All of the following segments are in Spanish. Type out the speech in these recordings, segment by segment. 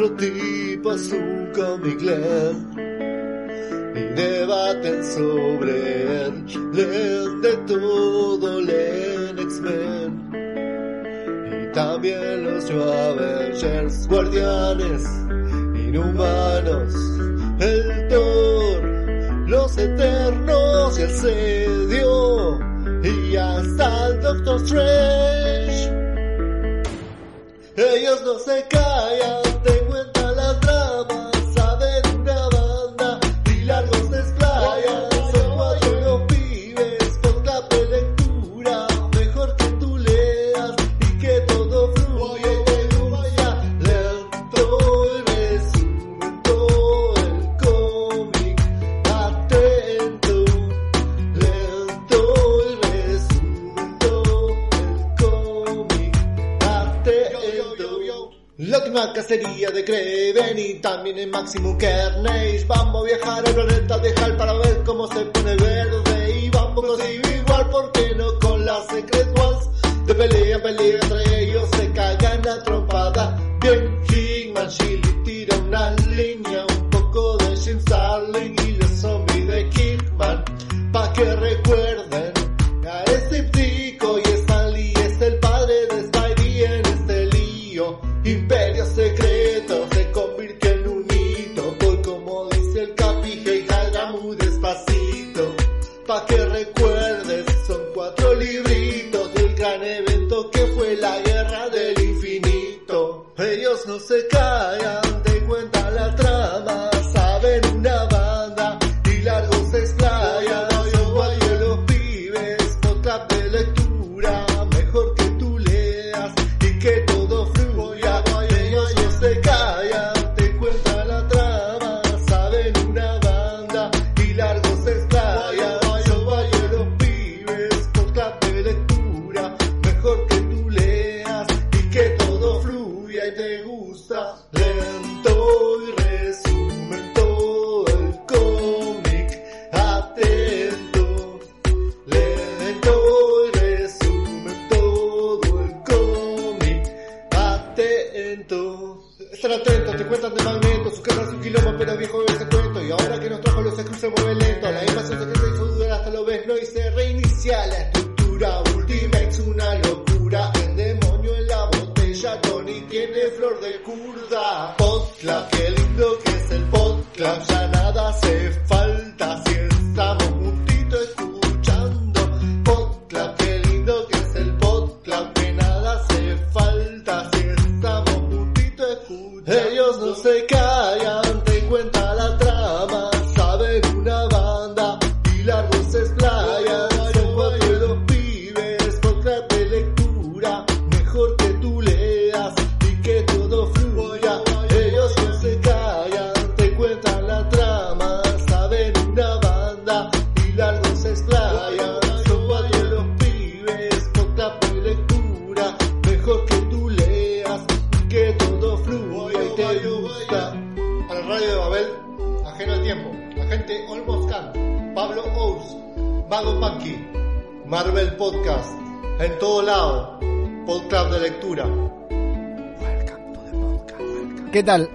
cuatro tipos un comic leen y debaten sobre él. Leen de todo, leen X-Men y también los New Avengers, guardianes, inhumanos, el Thor, los Eternos y el Sedio y hasta el Doctor Strange. Ellos no se callan, Y también en Maximum Carnage. Vamos a viajar al planeta de Hal para ver cómo se pone verde.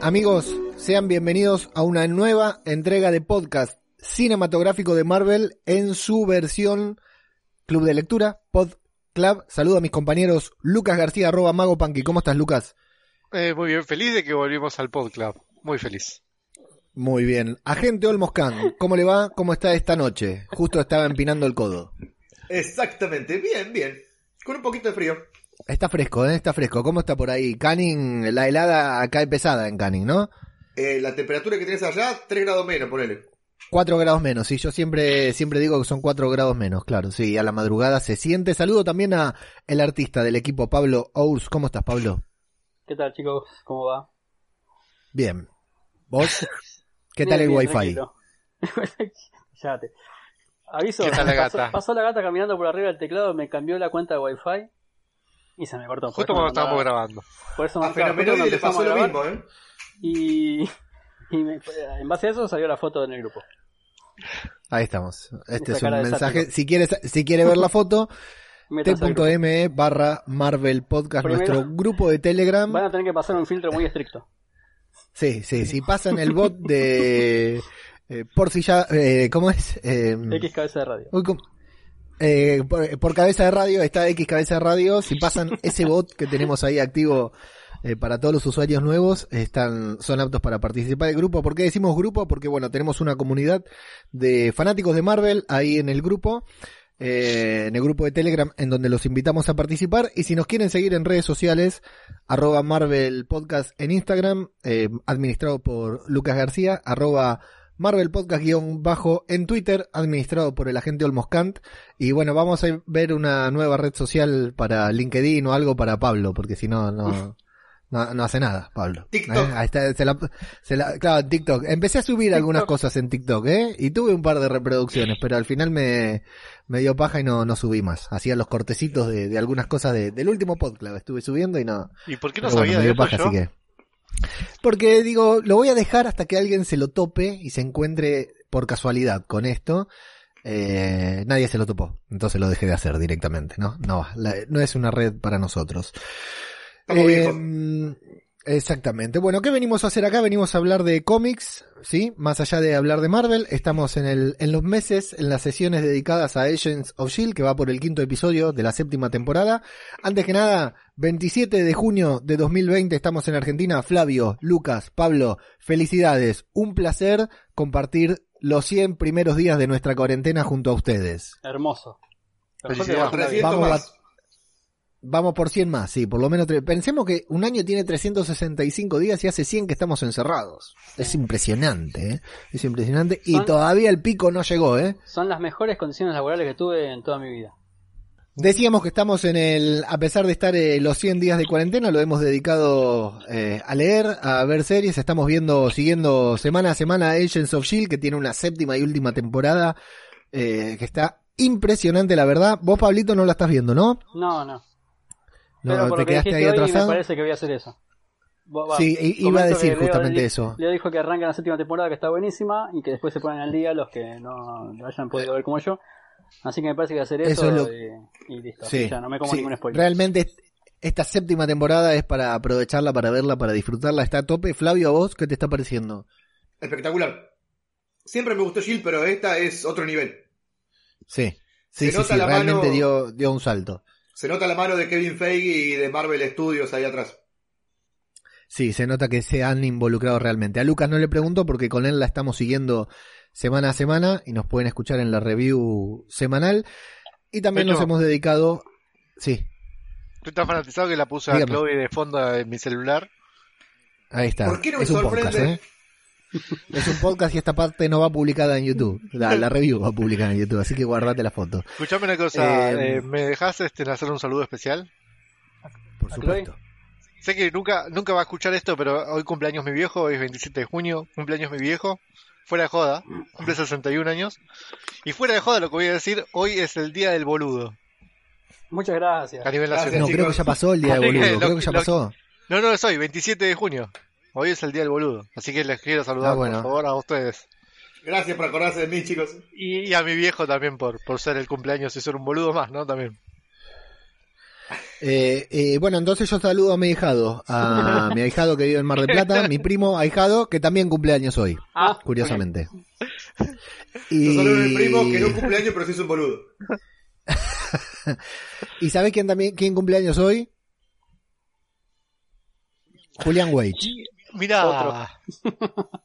Amigos? Sean bienvenidos a una nueva entrega de podcast cinematográfico de Marvel en su versión Club de Lectura, Pod Club. Saludo a mis compañeros Lucas García, arroba Mago. ¿Cómo estás, Lucas? Eh, muy bien, feliz de que volvimos al Pod Club. Muy feliz. Muy bien. Agente Olmoscan, ¿cómo le va? ¿Cómo está esta noche? Justo estaba empinando el codo. Exactamente, bien, bien. Con un poquito de frío. Está fresco, ¿eh? Está fresco. ¿Cómo está por ahí? Canning, la helada cae pesada en Canning, ¿no? Eh, la temperatura que tienes allá, 3 grados menos, ponele. 4 grados menos, sí, yo siempre, siempre digo que son 4 grados menos, claro, sí, a la madrugada se siente. Saludo también a el artista del equipo Pablo Ours. ¿Cómo estás, Pablo? ¿Qué tal, chicos? ¿Cómo va? Bien. ¿Vos? ¿Qué tal Bien, el bien, wifi? tranquilo. Cállate. Aviso, ¿Qué tal la pasó, gata? pasó la gata caminando por arriba del teclado, me cambió la cuenta de wifi y se me cortó. Justo cuando estábamos grabando. Por eso A no- claro, justo Fenomenal cuando le pasó a lo mismo, ¿eh? Y, y me- en base a eso salió la foto en el grupo. Ahí estamos. Este Esa es un mensaje. Si quieres, si quiere ver la foto, t.me barra Marvel Podcast, Primero- nuestro grupo de Telegram. Van a tener que pasar un filtro muy estricto. Sí, sí, si pasan el bot de... eh, por si ya... eh, ¿Cómo es? Eh, X cabeza de radio. uy, ¿cómo? Eh, por, por cabeza de radio, está X cabeza de radio. Si pasan ese bot que tenemos ahí activo eh, para todos los usuarios nuevos, están, son aptos para participar del grupo. ¿Por qué decimos grupo? Porque bueno, tenemos una comunidad de fanáticos de Marvel ahí en el grupo. eh, en el grupo de Telegram en donde los invitamos a participar y si nos quieren seguir en redes sociales arroba Marvel Podcast en Instagram eh, administrado por Lucas García arroba Marvel Podcast guion bajo en Twitter, administrado por el agente Olmos Kant. Y bueno, vamos a ver una nueva red social para LinkedIn o algo para Pablo, porque si no, no, no, no hace nada, Pablo. TikTok. ¿Eh? Ahí está, se la, se la- claro, TikTok. Empecé a subir algunas cosas en TikTok, ¿eh? Y tuve un par de reproducciones, pero al final me, me dio paja y no, no subí más. Hacía los cortecitos de, de algunas cosas de- del último podcast. Estuve subiendo y no, ¿Y por qué no pero bueno, sabía me dio paja, yo? así que. Porque digo, lo voy a dejar hasta que alguien se lo tope y se encuentre por casualidad con esto. Eh, nadie se lo topó, entonces lo dejé de hacer directamente, ¿no? No, la- no es una red para nosotros. Eh. Exactamente. Bueno, ¿qué venimos a hacer acá? Venimos a hablar de cómics, ¿sí? Más allá de hablar de Marvel, estamos en, el, en los meses, en las sesiones dedicadas a Agents of Shield, que va por el quinto episodio de la séptima temporada. Antes que nada, 27 de junio de 2020 estamos en Argentina. Flavio, Lucas, Pablo, felicidades. Un placer compartir los 100 primeros días de nuestra cuarentena junto a ustedes. Hermoso. Lo mejor que Felicidades. pasó en la vida. 300 Vamos más. Vamos por 100 más, sí, por lo menos. Pensemos que un año tiene 365 días y hace 100 que estamos encerrados. Es impresionante, ¿eh? Es impresionante. Y todavía el pico no llegó, ¿eh? Son las mejores condiciones laborales que tuve en toda mi vida. Decíamos que estamos en el, a pesar de estar eh, los 100 días de cuarentena, lo hemos dedicado eh, a leer, a ver series. Estamos viendo, siguiendo semana a semana Agents of Shield, que tiene una séptima y última temporada eh, que está impresionante, la verdad. Vos, Pablito, no la estás viendo, ¿no? No, no. No, Pero por te lo que quedaste ahí hoy, me atrasado. parece que voy a hacer eso. Va, Sí, iba a decir Leo justamente di- eso. Leo dijo que arranca la séptima temporada que está buenísima y que después se ponen al día los que no lo hayan podido ver como yo. Así que me parece que voy a hacer Eso eso, es lo- y, y listo. Sí, ya no me como sí. ningún spoiler. Realmente est- esta séptima temporada es para aprovecharla, para verla, para disfrutarla. Está a tope. Flavio, ¿a vos qué te está pareciendo? Espectacular. Siempre me gustó Shield, pero esta es otro nivel. Sí, sí, Se sí, nota sí, la realmente mano- dio, dio un salto. Se nota la mano de Kevin Feige y de Marvel Studios ahí atrás. Sí, se nota que se han involucrado realmente. A Lucas no le pregunto porque con él la estamos siguiendo semana a semana y nos pueden escuchar en la review semanal. Y también Pecho. nos hemos dedicado... Sí, Estoy tan fanatizado que la puse Dígame. a Chloe de fondo en mi celular. ahí está. ¿Por qué no me es un sorprende? podcast, ¿eh? Es un podcast y esta parte no va publicada en YouTube. La, la review va publicada en YouTube, así que guardate la foto. Escuchame una cosa, Eh, eh, ¿me dejás este, hacer un saludo especial? Por ¿A supuesto. Sé que nunca, nunca va a escuchar esto, pero hoy cumpleaños mi viejo, hoy es 27 de junio, cumpleaños mi viejo, fuera de joda, cumple 61 años. Y fuera de joda lo que voy a decir, hoy es el día del boludo, Muchas gracias. a nivel Gracias. nacional. No, creo que ya pasó el día de Así que boludo. lo- Creo que ya lo- pasó. No, no es hoy, 27 de junio. Hoy es el día del boludo. Así que les quiero saludar, Ah, bueno. por favor, a ustedes. Gracias por acordarse de mí, chicos. Y, y a mi viejo también por, por ser el cumpleaños y ser un boludo más, ¿no? También. Eh, eh, bueno, entonces yo saludo a mi ahijado, a mi ahijado que vive en Mar del Plata, mi primo ahijado que también cumple años hoy, Ah, curiosamente. Yo Y, saludo a mi primo que no cumple años, pero sí es un boludo. ¿Y sabés quién también quién cumple años hoy? Julian Wage. Mira, Otro.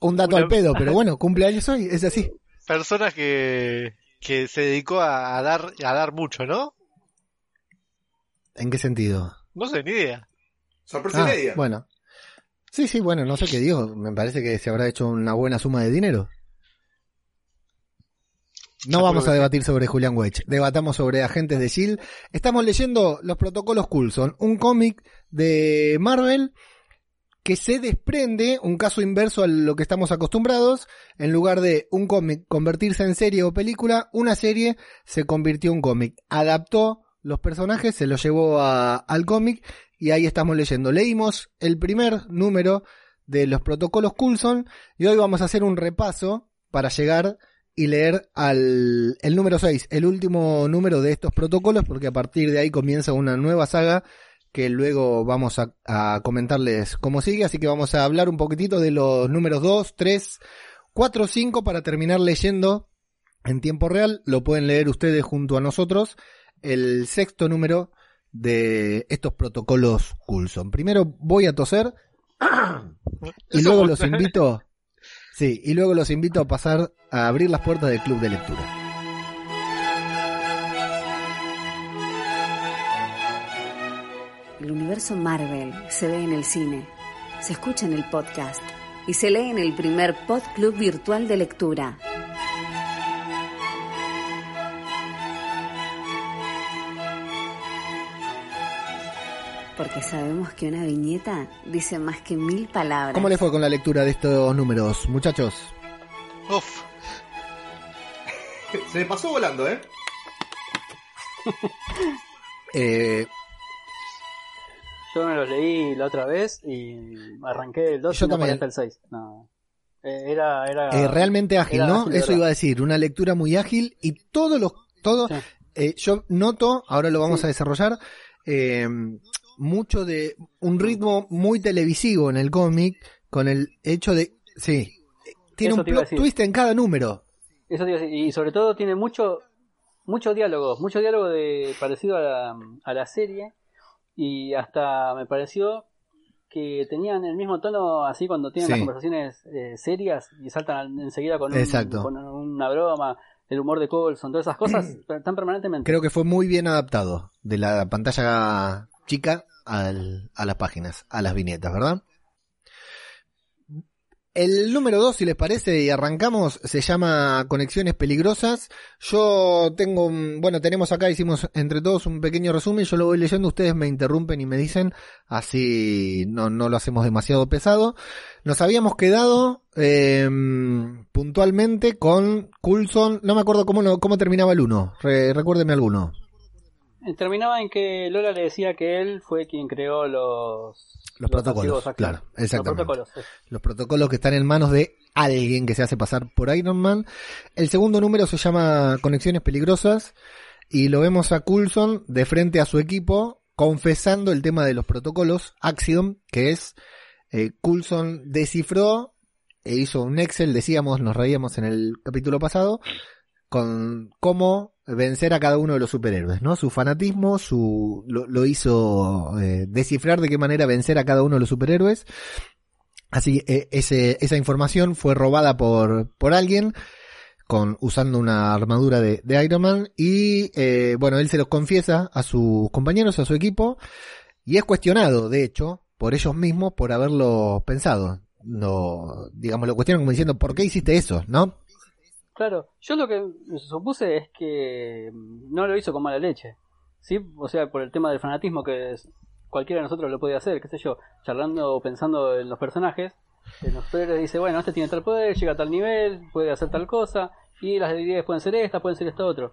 Un dato Una- al pedo, pero bueno, cumple años hoy, es así. personas que, que se dedicó a, a dar a dar mucho, ¿no? ¿En qué sentido? No sé, ni idea. Sorpresa Ah, bueno. Sí, sí, bueno, no sé qué digo. Me parece que se habrá hecho una buena suma de dinero. No vamos a debatir sobre Julian Wage. Debatamos sobre agentes de S.H.I.E.L.D. Estamos leyendo Los Protocolos Coulson, un cómic de Marvel que se desprende, un caso inverso a lo que estamos acostumbrados. En lugar de un cómic convertirse en serie o película, una serie se convirtió en cómic. Adaptó los personajes, se los llevó al cómic y ahí estamos leyendo. Leímos el primer número de los protocolos Coulson y hoy vamos a hacer un repaso para llegar y leer al el número 6, el último número de estos protocolos, porque a partir de ahí comienza una nueva saga que luego vamos a, a comentarles cómo sigue, así que vamos a hablar un poquitito de los números 2, 3, 4, 5 para terminar leyendo en tiempo real. Lo pueden leer ustedes junto a nosotros. El sexto número de estos protocolos Coulson. Primero voy a toser y luego los invito, sí, y luego los invito a pasar a abrir las puertas del club de lectura. El universo Marvel se ve en el cine, se escucha en el podcast y se lee en el primer Pod Club virtual de lectura. Porque sabemos que una viñeta dice más que mil palabras. ¿Cómo le fue con la lectura de estos números, muchachos? Uf, Se me pasó volando, ¿eh? Eh, Yo me los leí la otra vez y arranqué el 2 Yo y no hasta el 6. No. Eh, era, era... eh, realmente ágil, era ¿no? ágil Eso iba a decir, una lectura muy ágil y todos los, todo, Sí. eh, yo noto, ahora lo vamos Sí. a desarrollar, eh, mucho de un ritmo muy televisivo en el cómic, con el hecho de, sí, tiene Eso un plot twist en cada número. Eso te iba a decir. Y sobre todo tiene mucho mucho diálogo, mucho diálogo de parecido a la, a la serie y hasta me pareció que tenían el mismo tono así cuando tienen Sí. las conversaciones eh, serias y saltan al- enseguida con, un- con una broma, el humor de Colson, todas esas cosas están permanentemente. Creo que fue muy bien adaptado de la pantalla chica al- a las páginas, a las viñetas, ¿verdad? El número 2, si les parece, y arrancamos, se llama Conexiones Peligrosas. Yo tengo, bueno, tenemos acá, hicimos entre todos un pequeño resumen, yo lo voy leyendo, ustedes me interrumpen y me dicen, así no, no lo hacemos demasiado pesado. Nos habíamos quedado eh, puntualmente con Coulson, no me acuerdo cómo, cómo terminaba el 1, recuérdeme alguno. Terminaba en que Lola le decía que él fue quien creó los, Los protocolos, claro, exactamente. Los protocolos, los protocolos que están en manos de alguien que se hace pasar por Iron Man. El segundo número se llama Conexiones Peligrosas y lo vemos a Coulson de frente a su equipo confesando el tema de los protocolos Axiom, que es eh, Coulson descifró e hizo un Excel, decíamos, nos reíamos en el capítulo pasado, con cómo vencer a cada uno de los superhéroes, ¿no? Su fanatismo, su lo, lo hizo eh, descifrar de qué manera vencer a cada uno de los superhéroes. Así, eh, ese, esa información fue robada por, por alguien con, usando una armadura de, de Iron Man y, eh, bueno, él se los confiesa a sus compañeros, a su equipo y es cuestionado, de hecho, por ellos mismos por haberlo pensado. No, digamos, lo cuestionan como diciendo, ¿por qué hiciste eso? ¿No? Claro, yo lo que supuse es que mm, no lo hizo con mala leche, ¿sí? O sea, por el tema del fanatismo que es- cualquiera de nosotros lo puede hacer, qué sé yo, charlando o pensando en los personajes, en los superhéroes dice, bueno, este tiene tal poder, llega a tal nivel, puede hacer tal cosa, y las debilidades pueden ser esta, pueden ser esto otro.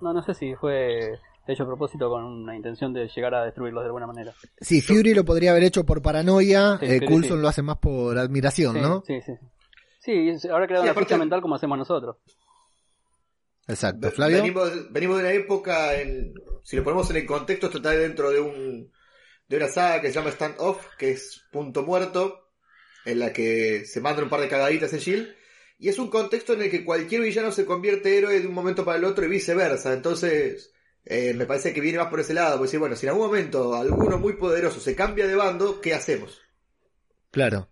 No, no sé si fue hecho a propósito con una intención de llegar a destruirlos de alguna manera. Sí, Fury lo podría haber hecho por paranoia, Sí, eh, Coulson sí. lo hace más por admiración, Sí, ¿no? sí, sí. Sí, y ahora creado Sí, una ficha mental como hacemos nosotros. Exacto. Flavio. Venimos, venimos de una época, en, si lo ponemos en el contexto, esto está dentro de un de una saga que se llama Stand Off, que es Punto Muerto, en la que se mandan un par de cagaditas en Shield, y es un contexto en el que cualquier villano se convierte héroe de un momento para el otro y viceversa. Entonces, eh, me parece que viene más por ese lado, porque bueno, si en algún momento alguno muy poderoso se cambia de bando, ¿qué hacemos? Claro.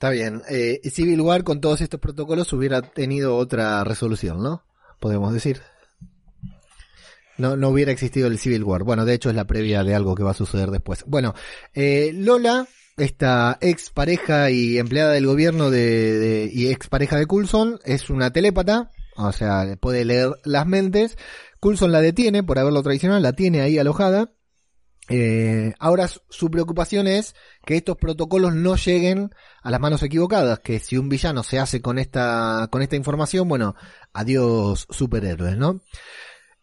Está bien. Eh, Civil War con todos estos protocolos hubiera tenido otra resolución, ¿no? Podemos decir. No, no hubiera existido el Civil War. Bueno, de hecho es la previa de algo que va a suceder después. Bueno, eh, Lola, esta ex pareja y empleada del gobierno de, de- y ex pareja de Coulson, es una telépata, o sea, puede leer las mentes. Coulson la detiene por haberlo traicionado, la tiene ahí alojada. Eh, ahora su- preocupación es que estos protocolos no lleguen a las manos equivocadas, que si un villano se hace con esta, con esta información, bueno, adiós superhéroes, ¿no?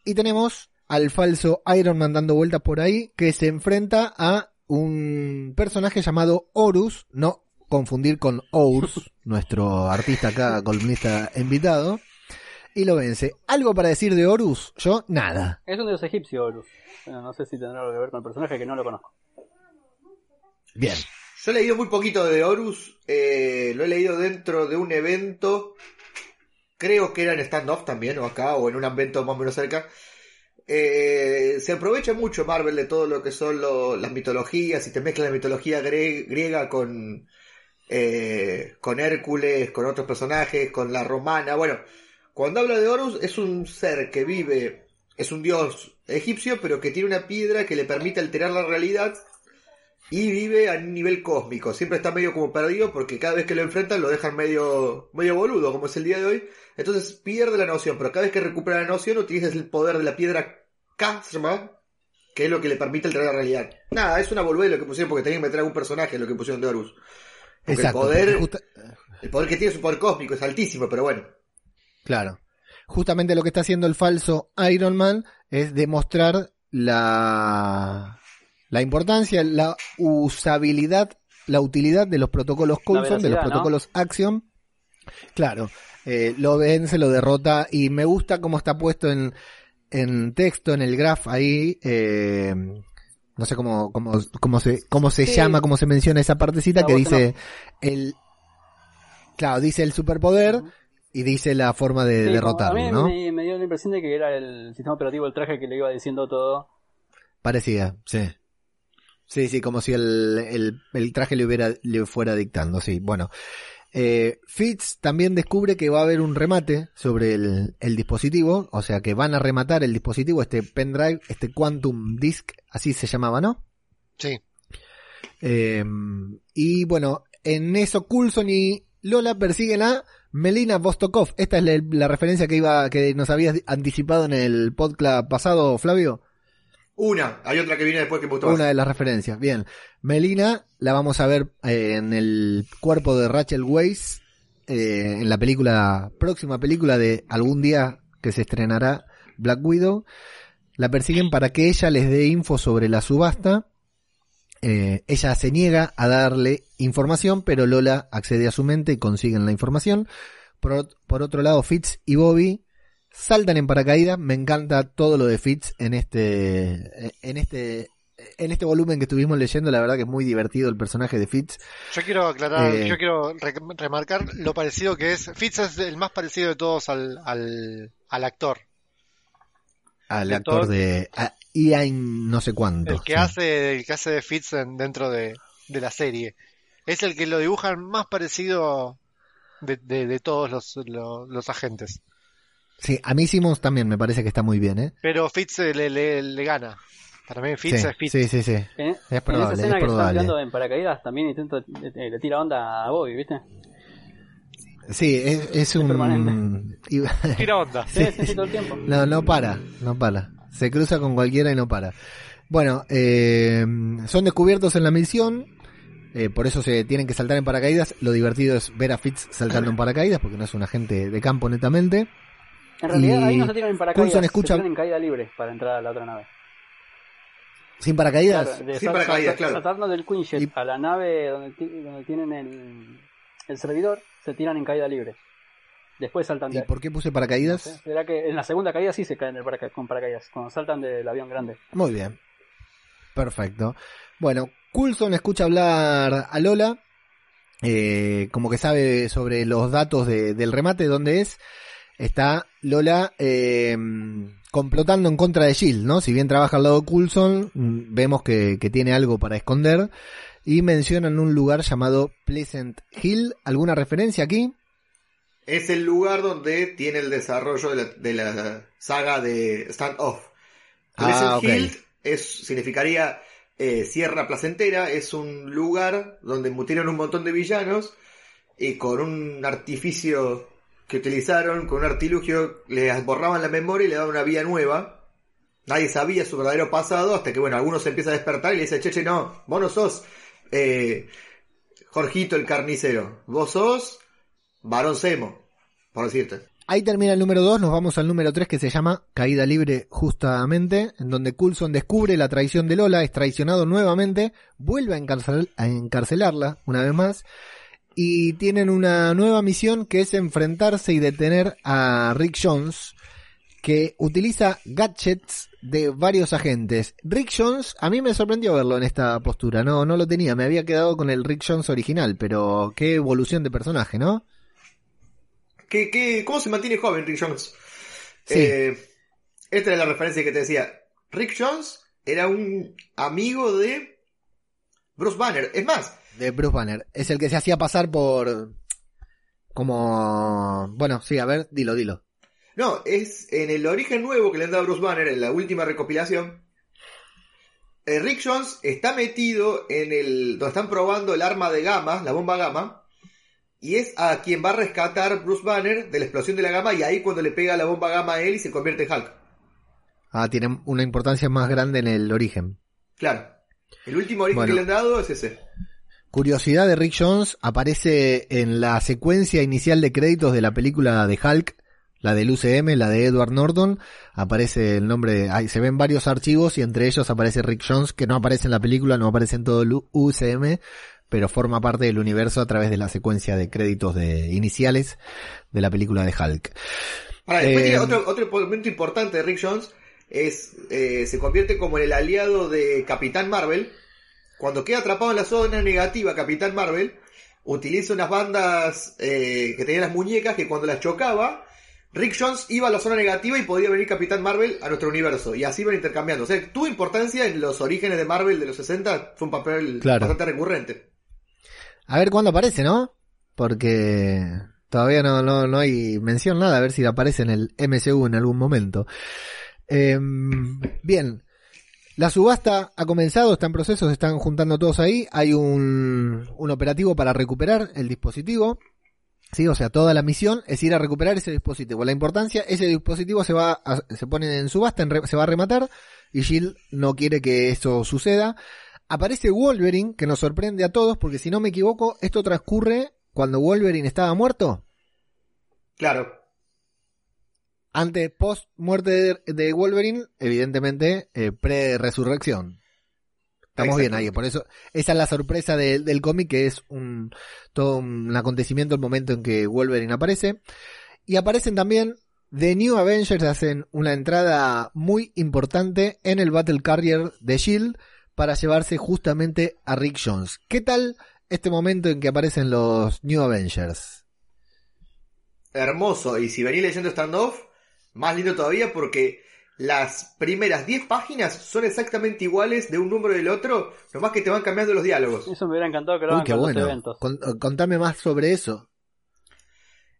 Y tenemos al falso Iron Man dando vueltas por ahí, que se enfrenta a un personaje llamado Horus, no confundir con Ours, nuestro artista acá, columnista invitado. Y lo vence. ¿Algo para decir de Horus? Yo, nada. Es un dios egipcio, Horus. Bueno, no sé si tendrá algo que ver con el personaje que no lo conozco. Bien. Yo he leído muy poquito de Horus, eh, lo he leído dentro de un evento, creo que era en stand-off también, o acá, o en un evento más o menos cerca. Eh, se aprovecha mucho Marvel de todo lo que son lo- las mitologías, y te mezcla la mitología gre- griega con, eh, con Hércules, con otros personajes, con la romana. Bueno, cuando habla de Horus es un ser que vive, es un dios egipcio, pero que tiene una piedra que le permite alterar la realidad y vive a un nivel cósmico. Siempre está medio como perdido porque cada vez que lo enfrentan lo dejan medio, medio boludo, como es el día de hoy. Entonces pierde la noción, pero cada vez que recupera la noción utiliza el poder de la piedra K, se llama, que es lo que le permite alterar la realidad. Nada, es una boludez lo que pusieron porque tenían que meter algún personaje lo que pusieron de Horus. Porque Exacto. el poder, justa- el poder que tiene es un poder cósmico, es altísimo, pero bueno. Claro. Justamente lo que está haciendo el falso Iron Man es demostrar la, la importancia, la usabilidad, la utilidad de los protocolos Coulson, de los protocolos Axiom. Claro, eh, lo vence, lo derrota y me gusta cómo está puesto en, en texto, en el graph ahí. eh, no sé cómo, cómo, cómo se, cómo se Sí. llama, cómo se menciona esa partecita que dice el, claro, dice el superpoder y dice la forma de Sí, derrotarlo, a mí ¿no? me, me dio la impresión de que era el sistema operativo del traje que le iba diciendo todo. Parecía, sí. Sí, sí, como si el, el, el traje le hubiera, le fuera dictando, sí. Bueno. Eh, Fitz también descubre que va a haber un remate sobre el, el dispositivo, o sea que van a rematar el dispositivo, este pendrive, este Quantum Disk, así se llamaba, ¿no? Sí. Eh, y bueno, en eso Coulson y Lola persiguen a Melina Vostokov. Esta es la, la referencia que iba, que nos habías anticipado en el podcast pasado, Flavio. Una, hay otra que viene después que me gustó Una más. de las referencias. Bien. Melina la vamos a ver eh, en el cuerpo de Rachel Weisz eh, en la película, próxima película de algún día que se estrenará Black Widow. La persiguen para que ella les dé info sobre la subasta. Eh, ella se niega a darle información, pero Lola accede a su mente y consiguen la información. Por, ot- por otro lado, Fitz y Bobby saltan en paracaídas. Me encanta todo lo de Fitz en este, en este, en este volumen que estuvimos leyendo. La verdad que es muy divertido el personaje de Fitz. Yo quiero aclarar, Eh. yo quiero re- remarcar lo parecido que es. Fitz es el más parecido de todos al, al, al actor. Al De actor todo- de a Ian no sé cuánto. El que sí. hace, el que hace de Fitz en- dentro de, de la serie. Es el que lo dibujan más parecido de, de, de todos los, los, los agentes. Sí, a mí Simmons también me parece que está muy bien, ¿eh? Pero Fitz eh, le, le, le gana. Para mí Fitz sí, es Fitz. sí, sí, sí. En, Es probable, en esa escena es que probable. en paracaídas también intento, eh, le tira onda a Bobby, ¿viste? Sí, es, es un... permanente. Tira onda. Sí, sí, sí, todo el tiempo. No, no para, no para. Se cruza con cualquiera y no para. Bueno, eh, son descubiertos en la misión, eh, por eso se tienen que saltar en paracaídas. Lo divertido es ver a Fitz saltando en paracaídas, porque no es un agente de campo netamente. En realidad Y ahí no se tiran en paracaídas, Coulson escucha- se tiran en caída libre para entrar a la otra nave. Sin paracaídas. Claro, de Sin sal- paracaídas, sal- claro. Saltando del Quinjet Y- a la nave donde, donde tienen el, el servidor, se tiran en caída libre. Después saltan ¿Y de... por qué puse no paracaídas? sé, será que en la segunda caída sí se caen del paraca- con paracaídas, cuando saltan del avión grande. Muy bien. Perfecto. Bueno, Coulson escucha hablar a Lola, eh, como que sabe sobre los datos de- del remate, dónde es. Está Lola eh, complotando en contra de Jill, ¿no? Si bien trabaja al lado de Coulson, mm, vemos que, que tiene algo para esconder. Y mencionan un lugar llamado Pleasant Hill. ¿Alguna referencia aquí? Es el lugar donde tiene el desarrollo de la, de la saga de Stand Off. Ah, Pleasant. Hill es, significaría eh, Sierra Placentera, es un lugar donde mutieron un montón de villanos y con un artificio que utilizaron, con un artilugio, les borraban la memoria y le daban una vía nueva. Nadie sabía su verdadero pasado hasta que, bueno, algunos se empieza a despertar y le dice, che, che, no, vos no sos eh, Jorgito el carnicero, vos sos Semo, por decirte. Ahí termina el número 2, nos vamos al número 3 que se llama Caída Libre justamente, en donde Coulson descubre la traición de Lola, es traicionado nuevamente, vuelve a, a encarcelarla una vez más y tienen una nueva misión que es enfrentarse y detener a Rick Jones, que utiliza gadgets de varios agentes. Rick Jones, a mí me sorprendió verlo en esta postura, no, no lo tenía, me había quedado con el Rick Jones original, pero qué evolución de personaje, ¿no? ¿Qué, qué, ¿Cómo se mantiene joven Rick Jones? Sí. Eh, esta es la referencia que te decía. Rick Jones era un amigo de Bruce Banner. Es más, De Bruce Banner, es el que se hacía pasar por... como... bueno, sí, a ver, dilo, dilo. No, es en el origen nuevo que le han dado a Bruce Banner en la última recopilación. eh, Rick Jones está metido en el. donde están probando el arma de gamma, la bomba gamma. Y es a quien va a rescatar Bruce Banner de la explosión de la gamma. Y ahí cuando le pega la bomba gamma a él y se convierte en Hulk. Ah, tiene una importancia más grande en el origen. Claro. El último origen Bueno. que le han dado es ese. Curiosidad de Rick Jones, aparece en la secuencia inicial de créditos de la película de Hulk, la del UCM, la de Edward Norton, aparece el nombre, ahí se ven varios archivos y entre ellos aparece Rick Jones, que no aparece en la película, no aparece en todo el UCM, pero forma parte del universo a través de la secuencia de créditos de iniciales de la película de Hulk. Ahora, después Eh, tiene otro, otro momento importante de Rick Jones. Es, eh, se convierte como en el aliado de Capitán Marvel. Cuando queda atrapado en la zona negativa, Capitán Marvel utiliza unas bandas eh, que tenían las muñecas que cuando las chocaba, Rick Jones iba a la zona negativa y podía venir Capitán Marvel a nuestro universo. Y así iban intercambiando. O sea, tuvo importancia en los orígenes de Marvel de los 60. Fue un papel Claro. bastante recurrente. A ver cuándo aparece, ¿no? Porque todavía no, no, no hay mención nada, a ver si aparece en el MCU en algún momento. Em, bien, la subasta ha comenzado, está en proceso, se están juntando todos ahí. Hay un, un operativo para recuperar el dispositivo. Sí, o sea, toda la misión es ir a recuperar ese dispositivo. La importancia, ese dispositivo se va a- se pone en subasta, en re- se va a rematar y Jill no quiere que eso suceda. Aparece Wolverine, que nos sorprende a todos, porque si no me equivoco, esto transcurre cuando Wolverine estaba muerto, Claro. antes, post muerte de, de Wolverine, evidentemente, eh, pre-resurrección. Estamos bien ahí, por eso, esa es la sorpresa de- del cómic, que es un, todo un acontecimiento el momento en que Wolverine aparece. Y aparecen también The New Avengers, hacen una entrada muy importante en el Battle Carrier de Shield para llevarse justamente a Rick Jones. ¿Qué tal este momento en que aparecen los New Avengers? hermoso. Y si venís leyendo standoff, más lindo todavía porque las primeras 10 páginas son exactamente iguales de un número y del otro, nomás que te van cambiando los diálogos. Eso me hubiera encantado que lo Uy, hagan qué con los bueno. eventos. Con- contame más sobre eso.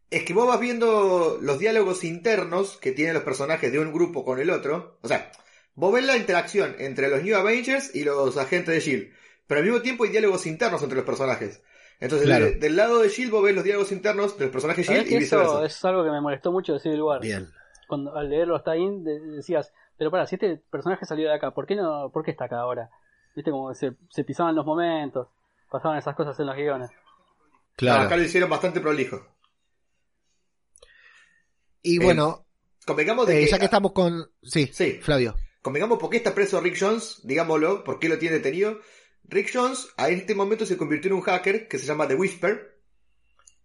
Es que vos vas viendo los diálogos internos que tienen los personajes de un grupo con el otro. O sea, vos ves la interacción entre los New Avengers y los agentes de Shield. Pero al mismo tiempo hay diálogos internos entre los personajes. Entonces, Claro. de- del lado de Shield vos ves los diálogos internos de los personajes ¿Sabés Shield y eso viceversa. es algo que me molestó mucho de Civil War? Bien. Cuando al leerlo hasta ahí de- decías, pero para, si este personaje salió de acá, ¿por qué no, por qué está acá ahora? Viste como se, se pisaban los momentos, pasaban esas cosas en los guiones. No, acá lo hicieron bastante prolijo. Y Eh, bueno, Convengamos de eh, que, ya que estamos con... Sí, Sí. Flavio. convengamos por qué está preso Rick Jones, digámoslo, por qué lo tiene detenido. Rick Jones a este momento se convirtió en un hacker que se llama The Whisper,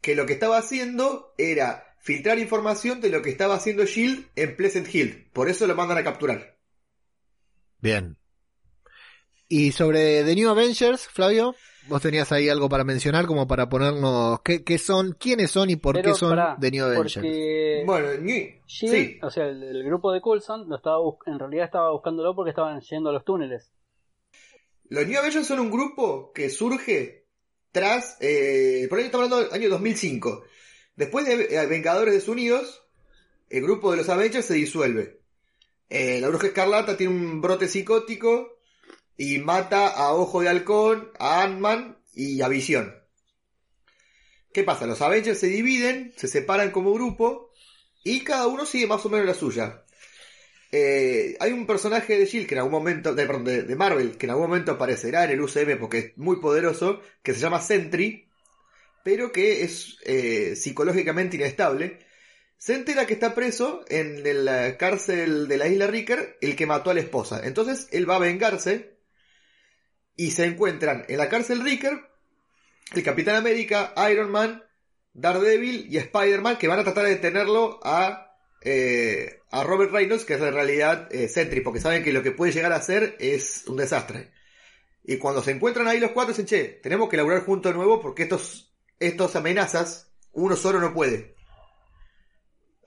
que lo que estaba haciendo era filtrar información de lo que estaba haciendo Shield en Pleasant Hill. Por eso lo mandan a capturar. Bien. Y sobre The New Avengers, Flavio, vos tenías ahí algo para mencionar, como para ponernos qué, qué son, quiénes son y por Pero qué son pará, The New Avengers. Porque Bueno, Shield, sí, o sea, el, el grupo de Coulson lo estaba en realidad estaba buscándolo porque estaban yendo a los túneles. los New Avengers son un grupo que surge tras, eh, por ahí estamos hablando del año 2005. Después de eh, Vengadores Desunidos, el grupo de los Avengers se disuelve. Eh, la bruja escarlata tiene un brote psicótico y mata a Ojo de Halcón, a Ant-Man y a Visión. ¿Qué pasa? Los Avengers se dividen, se separan como grupo y cada uno sigue más o menos la suya. Eh, hay un personaje de Shield que en algún momento, de, de Marvel, que en algún momento aparecerá en el UCM porque es muy poderoso, que se llama Sentry, pero que es eh, psicológicamente inestable. Se entera que está preso en la cárcel de la isla Ricker el que mató a la esposa. Entonces él va a vengarse y se encuentran en la cárcel Ricker el Capitán América, Iron Man, Daredevil y Spider-Man que van a tratar de detenerlo a, eh, a Robert Reynolds, que es en realidad eh, Sentry, porque saben que lo que puede llegar a hacer es un desastre. Y cuando se encuentran ahí los cuatro, dicen, che, tenemos que laburar juntos de nuevo porque estos, estos amenazas uno solo no puede.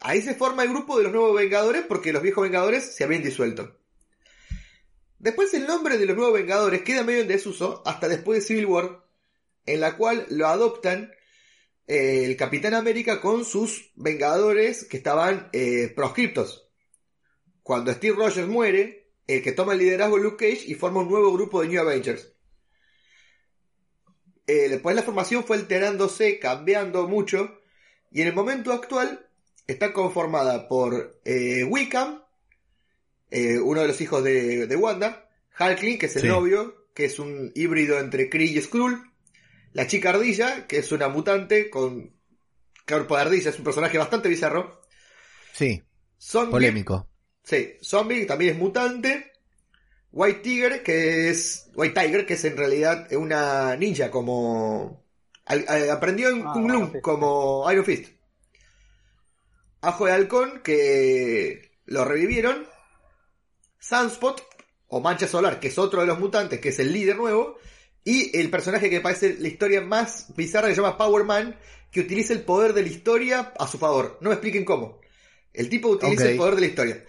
Ahí se forma el grupo de los nuevos Vengadores porque los viejos Vengadores se habían disuelto. Después el nombre de los nuevos Vengadores queda medio en desuso hasta después de Civil War, en la cual lo adoptan eh, el Capitán América con sus Vengadores que estaban eh, proscriptos. Cuando Steve Rogers muere, el que toma el liderazgo es Luke Cage y forma un nuevo grupo de New Avengers. Eh, después la formación fue alterándose, cambiando mucho, y en el momento actual está conformada por eh, Wickham, eh, uno de los hijos de, de Wanda, Hulkling, que es el Sí. novio, que es un híbrido entre Kree y Skrull, la chica ardilla, que es una mutante con cuerpo de ardilla, es un personaje bastante bizarro, Sí, Zombie, polémico. Sí, Zombie también es mutante. White Tiger, que es. White Tiger, que es en realidad una ninja como. al- al- aprendió en Ah, Kung Lung como Iron Fist. Ajo de Halcón, que lo revivieron. Sunspot, o Mancha Solar, que es otro de los mutantes, que es el líder nuevo. Y el personaje que parece la historia más bizarra que se llama Power Man, que utiliza el poder de la historia a su favor. No me expliquen cómo. El tipo utiliza el poder de la historia.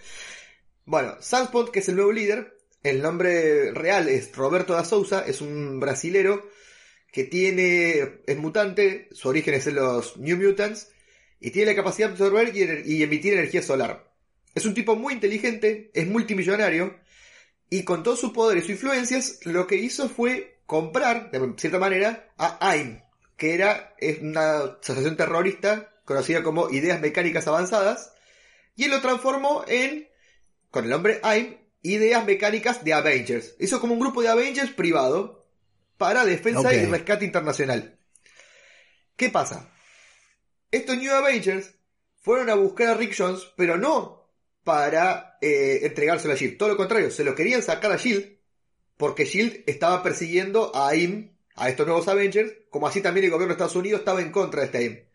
Bueno, Sunspot, que es el nuevo líder, el nombre real es Roberto da Souza, es un brasilero que tiene, es mutante, su origen es en los New Mutants, y tiene la capacidad de absorber y, emitir energía solar. Es un tipo muy inteligente, es multimillonario, y con todo su poder y sus influencias, lo que hizo fue comprar, de cierta manera, a AIM, que era una asociación terrorista conocida como Ideas Mecánicas Avanzadas, y él lo transformó en, con el nombre AIM, Ideas Mecánicas de Avengers. Hizo como un grupo de Avengers privado para defensa y rescate internacional. ¿Qué pasa? Estos New Avengers fueron a buscar a Rick Jones, pero no para eh, entregárselo a Shield. Todo lo contrario, se lo querían sacar a Shield porque Shield estaba persiguiendo a AIM, a estos nuevos Avengers, como así también el gobierno de Estados Unidos estaba en contra de este AIM.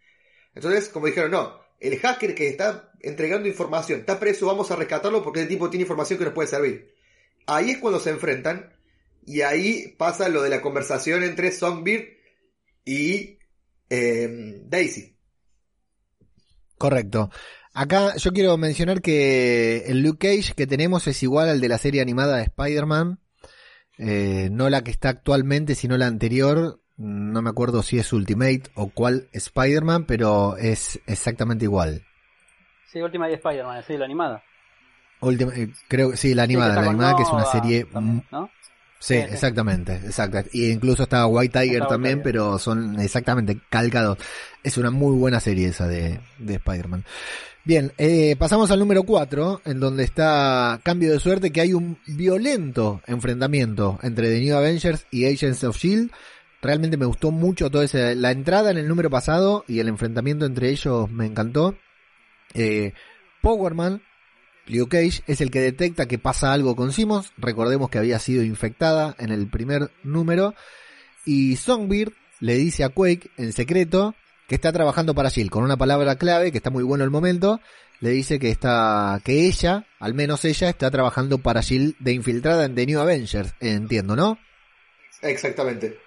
Entonces, como dijeron, no, el hacker que está entregando información está preso, vamos a rescatarlo porque ese tipo tiene información que nos puede servir. Ahí es cuando se enfrentan y ahí pasa lo de la conversación entre Songbird y eh, Daisy. Correcto. Acá yo quiero mencionar que el Luke Cage que tenemos es igual al de la serie animada de Spider-Man. Eh, no la que está actualmente, sino la anterior. No me acuerdo si es Ultimate o cuál Spider-Man, pero es exactamente igual. Sí, última de Spider-Man, sí, la animada. Ultima- eh, creo que sí, la animada, Sí, la animada que es una serie también, ¿no? Sí, Sí, sí. exactamente, exacto. Y incluso está White Tiger Está White también, Tiger. pero son exactamente calcados. Es una muy buena serie esa de, de Spider-Man. Bien, eh, pasamos al número 4, en donde está cambio de suerte, que hay un violento enfrentamiento entre The New Avengers y Agents of Shield. Realmente me gustó mucho toda esa, la entrada en el número pasado y el enfrentamiento entre ellos me encantó. Eh, Powerman, Liu Cage es el que detecta que pasa algo con Simmons. Recordemos que había sido infectada en el primer número. Y Songbird le dice a Quake en secreto que está trabajando para Shield con una palabra clave que está muy bueno el momento. Le dice que está, que ella, al menos ella, está trabajando para Shield de infiltrada en The New Avengers. Entiendo, ¿no? Exactamente.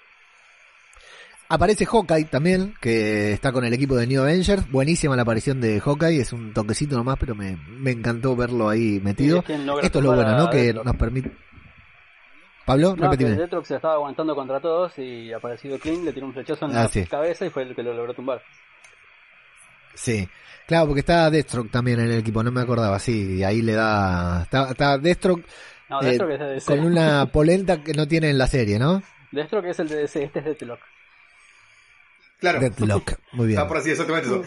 Aparece Hawkeye también, que está con el equipo de New Avengers. Buenísima la aparición de Hawkeye, es un toquecito nomás, pero me, me encantó verlo ahí metido. Es Esto es lo bueno, ¿no? Que Deathstroke. nos permite... Pablo, No, repetime. Deathstroke se estaba aguantando contra todos y aparecido Clint le tiró un flechazo en Ah, la sí. cabeza y fue el que lo logró tumbar. Sí. Claro, porque está Deathstroke también en el equipo, no me acordaba, sí, y ahí le da... Está, está Deathstroke No, Eh, Deathstroke es de DC. con una polenta que no tiene en la serie, ¿no? Deathstroke es el de DC, este es Deathlock. Claro. Deathlock, muy bien. Está por así, exactamente eso.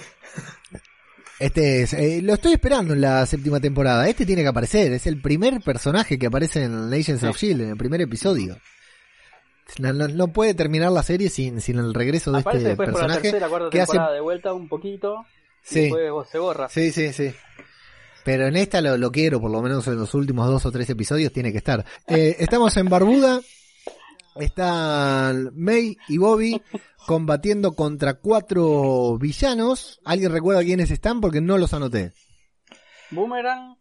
Este es, eh, lo estoy esperando en la séptima temporada. Este tiene que aparecer. Es el primer personaje que aparece en Legends of Shield, en el primer episodio. No, no- no puede terminar la serie sin, sin el regreso de Aparece este después por la personaje. tercera, cuarta que hace- temporada de vuelta un poquito Sí. y después se borra. Sí, sí, sí. Pero en esta lo, lo quiero, por lo menos en los últimos dos o tres episodios tiene que estar. Eh, estamos en Barbuda. Están May y Bobby combatiendo contra cuatro villanos. ¿Alguien recuerda quiénes están? Porque no los anoté. Boomerang,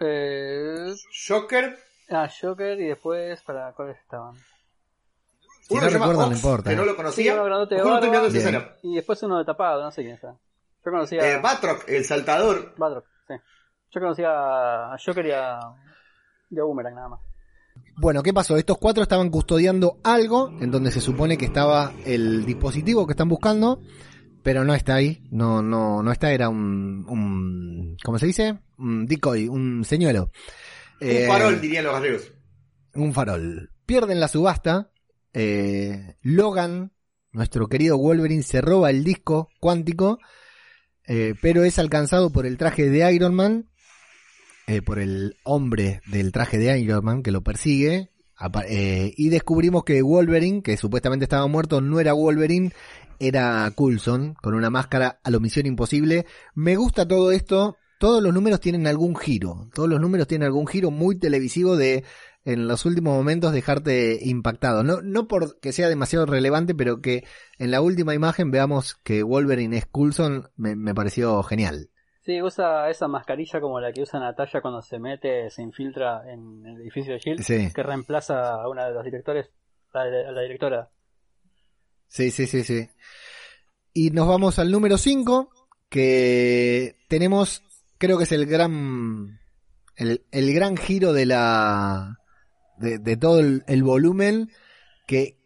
eh, Joker. ah, Joker y después, ¿para cuáles estaban? Si Uno no recuerdan, no importa. que no lo Sí, conocía. uno de barba. Y después uno de tapado, no sé quién está. Yo conocía Eh, Batroc, el saltador. Batroc, sí. Yo conocía a Joker y a, y a Boomerang nada más. Bueno, ¿qué pasó? Estos cuatro estaban custodiando algo en donde se supone que estaba el dispositivo que están buscando, pero no está ahí. No, no, no está, era un, un ¿cómo se dice? Un decoy, un señuelo. Eh, Un farol, dirían los gallegos. un farol. Pierden la subasta. eh, Logan, nuestro querido Wolverine, se roba el disco cuántico, eh, pero es alcanzado por el traje de Iron Man, eh, por el hombre del traje de Iron Man que lo persigue. eh, y descubrimos que Wolverine, que supuestamente estaba muerto, no era Wolverine, era Coulson, con una máscara a lo misión imposible. Me gusta todo esto. Todos los números tienen algún giro. Todos los números tienen algún giro muy televisivo de en los últimos momentos dejarte impactado. No, no porque sea demasiado relevante, pero que en la última imagen veamos que Wolverine es Coulson, me, me pareció genial. Sí, usa esa mascarilla como la que usa Natalia cuando se mete, se infiltra en el edificio de Shield, Sí, que reemplaza a una de los directores, a la, directora. sí, sí, sí, sí. Y nos vamos al número 5, que tenemos, creo que es el gran, el, el gran giro de la, de, de todo el, el volumen, que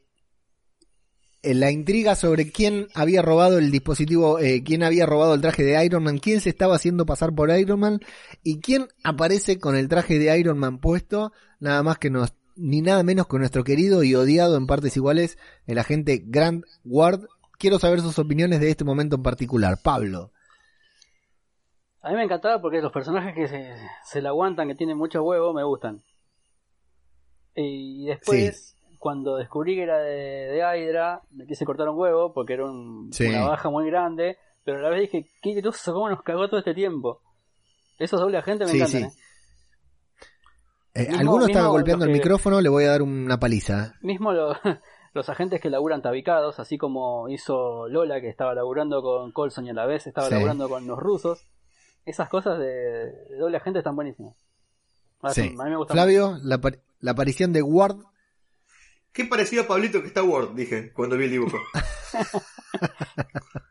la intriga sobre quién había robado el dispositivo, eh, quién había robado el traje de Iron Man, quién se estaba haciendo pasar por Iron Man y quién aparece con el traje de Iron Man puesto, nada más que nos, ni nada menos que nuestro querido y odiado en partes iguales, el agente Grant Ward. Quiero saber sus opiniones de este momento en particular. Pablo. A mí me encantaba porque los personajes que se, se la aguantan, que tienen mucho huevo, me gustan. Y después, cuando descubrí que era de, de Hydra, me quise cortar un huevo porque era un- Sí. una baja muy grande, pero a la vez dije, qué groso, cómo nos cagó todo este tiempo. Esos doble agentes me Sí, encantan, sí. ¿eh? Eh, Mismo- alguno estaba golpeando el que- micrófono, le voy a dar una paliza. Mismo lo- los agentes que laburan tabicados, así como hizo Lola, que estaba laburando con Colson y a la vez estaba laburando con los rusos. Esas cosas de, de doble agente están buenísimas. Sí. A mí me gusta Flavio, la aparición de Ward. Qué parecido a Pablito que está Word, dije, cuando vi el dibujo.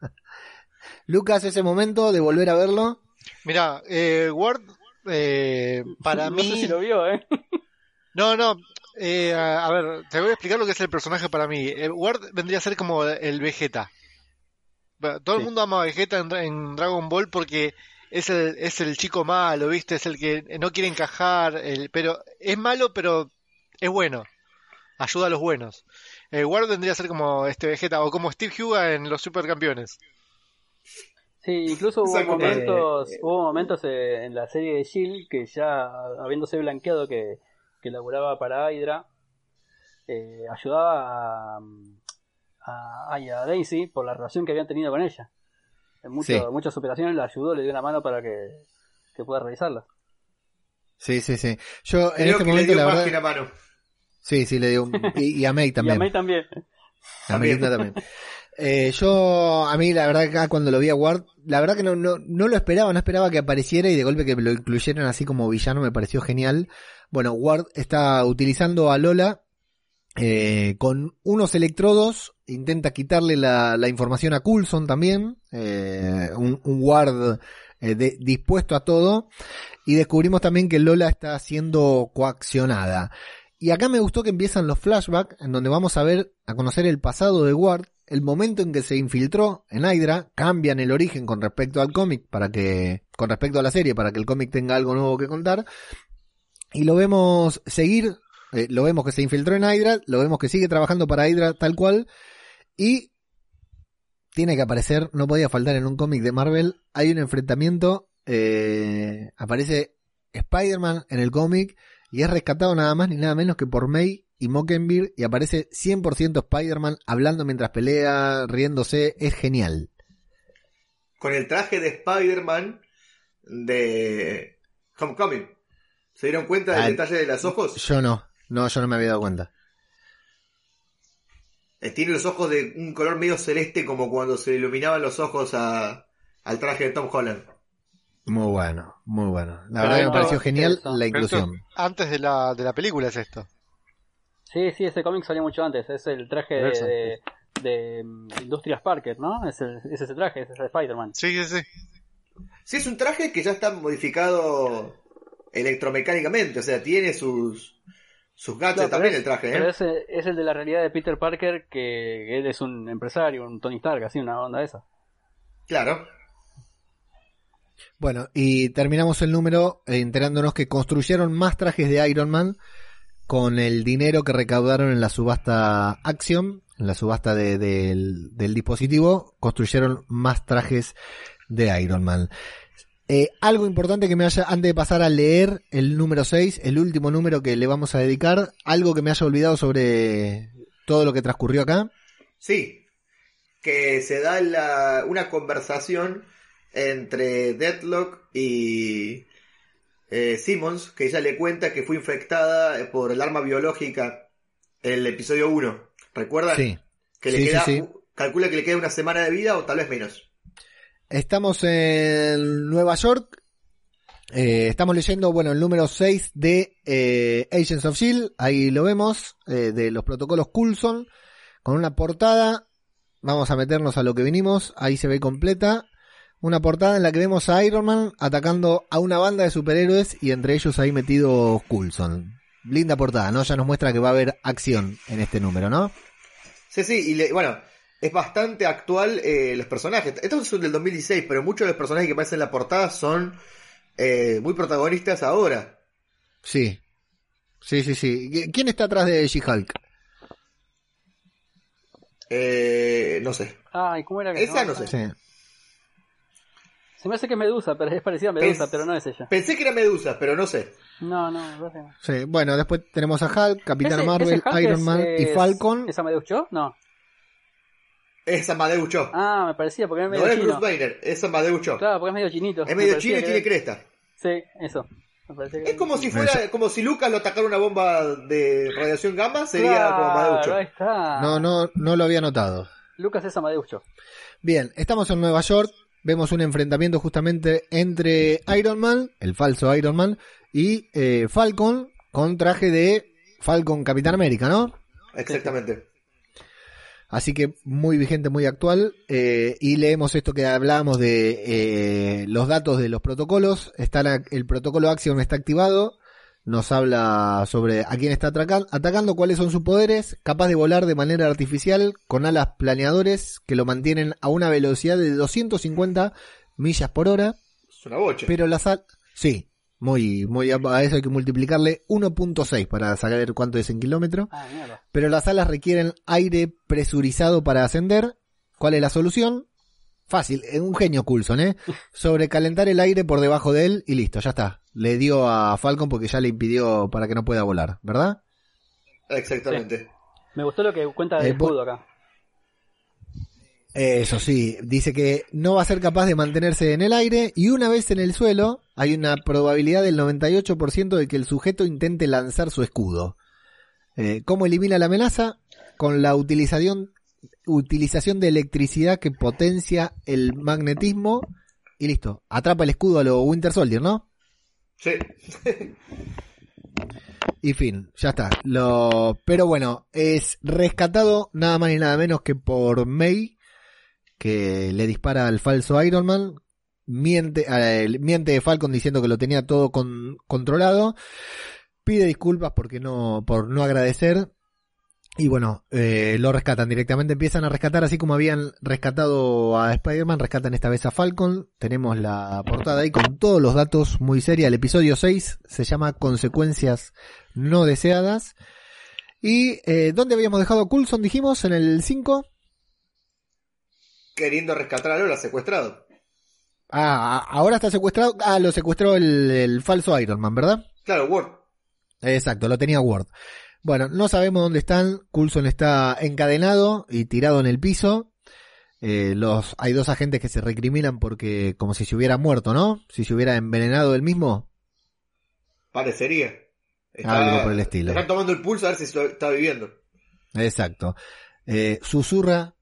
Lucas, ese momento de volver a verlo. Mira, eh, Ward, eh, para no mí. sé si lo vio, ¿eh? No, no. eh, a a ver, te voy a explicar lo que es el personaje para mí. Eh, Ward vendría a ser como el Vegeta. Todo el Sí. mundo ama a Vegeta en, en Dragon Ball porque es el, es el chico malo, ¿viste? Es el que no quiere encajar, el, pero es malo, pero es bueno. Ayuda a los buenos. Eh, Ward vendría a ser como este Vegeta o como Steve Huga en Los Supercampeones. Sí, incluso hubo momentos, Eh, hubo momentos eh, en la serie de Shield que ya habiéndose blanqueado que, que laburaba para Hydra, eh, ayudaba a, a, Daisy por la relación que habían tenido con ella. En mucho- Sí. muchas operaciones la ayudó, le dio una mano para que, que pueda realizarla. Sí, sí, sí. Yo en Creo este que le momento, dio la más verdad. que una mano. Sí, sí, le dio. un- Y, y a May Y también. a May también. A Melita también. Eh, yo, a mí, la verdad, acá cuando lo vi a Ward, la verdad que no, no, no lo esperaba, no esperaba que apareciera y de golpe que lo incluyeran así como villano me pareció genial. Bueno, Ward está utilizando a Lola eh, con unos electrodos, intenta quitarle la, la información a Coulson también, eh, un, un Ward eh, de- dispuesto a todo, y descubrimos también que Lola está siendo coaccionada. Y acá me gustó que empiezan los flashbacks, en donde vamos a ver, a conocer el pasado de Ward, el momento en que se infiltró en Hydra, cambian el origen con respecto al cómic, para que, con respecto a la serie, para que el cómic tenga algo nuevo que contar. Y lo vemos seguir, eh, lo vemos que se infiltró en Hydra, lo vemos que sigue trabajando para Hydra tal cual, y tiene que aparecer, no podía faltar en un cómic de Marvel, hay un enfrentamiento, eh, aparece Spider-Man en el cómic, y es rescatado nada más ni nada menos que por May y Mockingbird y aparece 100% Spider-Man hablando mientras pelea, riéndose, es genial. Con el traje de Spider-Man de Homecoming. ¿Se dieron cuenta del Ah, detalle de los ojos? Yo no, no, yo no me había dado cuenta. Eh, tiene los ojos de un color medio celeste como cuando se iluminaban los ojos a, al traje de Tom Holland. Muy bueno, muy bueno. La Pero verdad que me pareció genial eso. la Pero esto inclusión. antes de la, de la película es esto. Sí, sí, ese cómic salió mucho antes. Es el traje de, de, de, mm, Industrias Parker, ¿no? Es, el- es ese traje, es ese Spider-Man. Sí, sí, sí. Sí, es un traje que ya está modificado electromecánicamente, o sea, tiene sus, sus No, pero también es- el traje, Pero ¿eh? ese es el de la realidad de Peter Parker, que él es un empresario, un Tony Stark, así, una onda esa. Claro. Bueno, y terminamos el número eh, enterándonos que construyeron más trajes de Iron Man con el dinero que recaudaron en la subasta Axiom, en la subasta de- del, del dispositivo, construyeron más trajes de Iron Man. Eh, algo importante que me haya, antes de pasar a leer el número 6, el último número que le vamos a dedicar, algo que me haya olvidado sobre todo lo que transcurrió acá. Sí, que se da la- una conversación entre Deathlock y eh, Simmons, que ella le cuenta que fue infectada por el arma biológica en el episodio 1. ¿Recuerdan? Sí. Que le Sí, queda, sí. calcula que le queda una semana de vida o tal vez menos. Estamos en Nueva York. Eh, estamos leyendo, bueno, el número 6 de eh, Agents of Shield. Ahí lo vemos, de los protocolos Coulson, con una portada. Vamos a meternos a lo que vinimos. Ahí se ve completa. Una portada en la que vemos a Iron Man atacando a una banda de superhéroes y entre ellos ahí metido Coulson. Linda portada, ¿no? Ya nos muestra que va a haber acción en este número, ¿no? Sí, sí, y le- bueno, es bastante actual eh, los personajes. Estos son del 2016, pero muchos de los personajes que aparecen en la portada son eh, muy protagonistas ahora. Sí. Sí, sí, sí. ¿Qui- ¿Quién está atrás de She-Hulk? Eh, no sé. Ay, ¿cómo era que Esa no sé. Sí. Se me hace que es Medusa, pero es parecida a Medusa, pero no es ella. Pensé que era Medusa, pero no sé. No, no, me no. Sí, bueno, después tenemos a Hulk, Capitana Ese- Marvel, ese Hulk Iron es- Man y Falcon. ¿Es Amadeus Cho? No. Es Amadeus Cho. Ah, me parecía, porque es medio no es. Bruce Banner, es Amadeus Cho. Claro, porque es medio chinito. es Me medio parecía chino y tiene era- cresta. Sí, eso. Me parecía que- Es como si fuera, como si Lucas lo atacara una bomba de radiación gamma, sería Claro, como Amadeus Cho. ahí está. No, no, no lo había notado. Lucas es Amadeus Cho. Bien, estamos en Nueva York. Vemos un enfrentamiento justamente entre Iron Man, el falso Iron Man, y eh, Falcon con traje de Falcon Capitán América, ¿no? Exactamente. Así que muy vigente, muy actual. eh, y leemos esto que hablábamos de eh, los datos de los protocolos. Está la- el protocolo Axiom está activado. Nos habla sobre a quién está atacando, cuáles son sus poderes. Capaz de volar de manera artificial con alas planeadores que lo mantienen a una velocidad de 250 millas por hora. Es una bocha. Pero las alas... Sí, muy, muy... A eso hay que multiplicarle 1.6 para saber cuánto es en kilómetro Ah, pero las alas requieren aire presurizado para ascender. ¿Cuál es la solución? Fácil, eh, un genio Coulson, ¿eh? Sobrecalentar el aire por debajo de él y listo, ya está. Le dio a Falcon porque ya le impidió para que no pueda volar, ¿verdad? Exactamente. Me gustó lo que cuenta Eh, del vos- escudo acá. Eso sí, dice que no va a ser capaz de mantenerse en el aire y una vez en el suelo hay una probabilidad del 98% de que el sujeto intente lanzar su escudo. Eh, ¿Cómo elimina la amenaza? Con la utilización, utilización de electricidad que potencia el magnetismo y listo. Atrapa el escudo a lo Winter Soldier, ¿no? Sí. Y fin, ya está. Lo, pero bueno, es rescatado nada más y nada menos que por May, que le dispara al falso Iron Man. Miente, eh, miente Falcon diciendo que lo tenía todo con- controlado. Pide disculpas porque no, por no agradecer. Y bueno, eh, lo rescatan directamente. Empiezan a rescatar, así como habían rescatado a Spider-Man, rescatan esta vez a Falcon. Tenemos la portada ahí con todos los datos muy seria. El episodio 6 se llama Consecuencias no deseadas. ¿Y eh, dónde habíamos dejado a Coulson? Dijimos en el 5. Queriendo rescatar a Lola secuestrado. Ah, ahora está secuestrado. Ah, lo secuestró el, el falso Iron Man, ¿verdad? Claro, Word. Exacto, lo tenía Ward. Bueno, no sabemos dónde están. Coulson está encadenado y tirado en el piso. Eh, los, hay dos agentes que se recriminan porque como si se hubiera muerto, ¿no? Si se hubiera envenenado él mismo. Parecería. Algo por el estilo. Están tomando el pulso a ver si está está viviendo. Exacto. Eh, susurra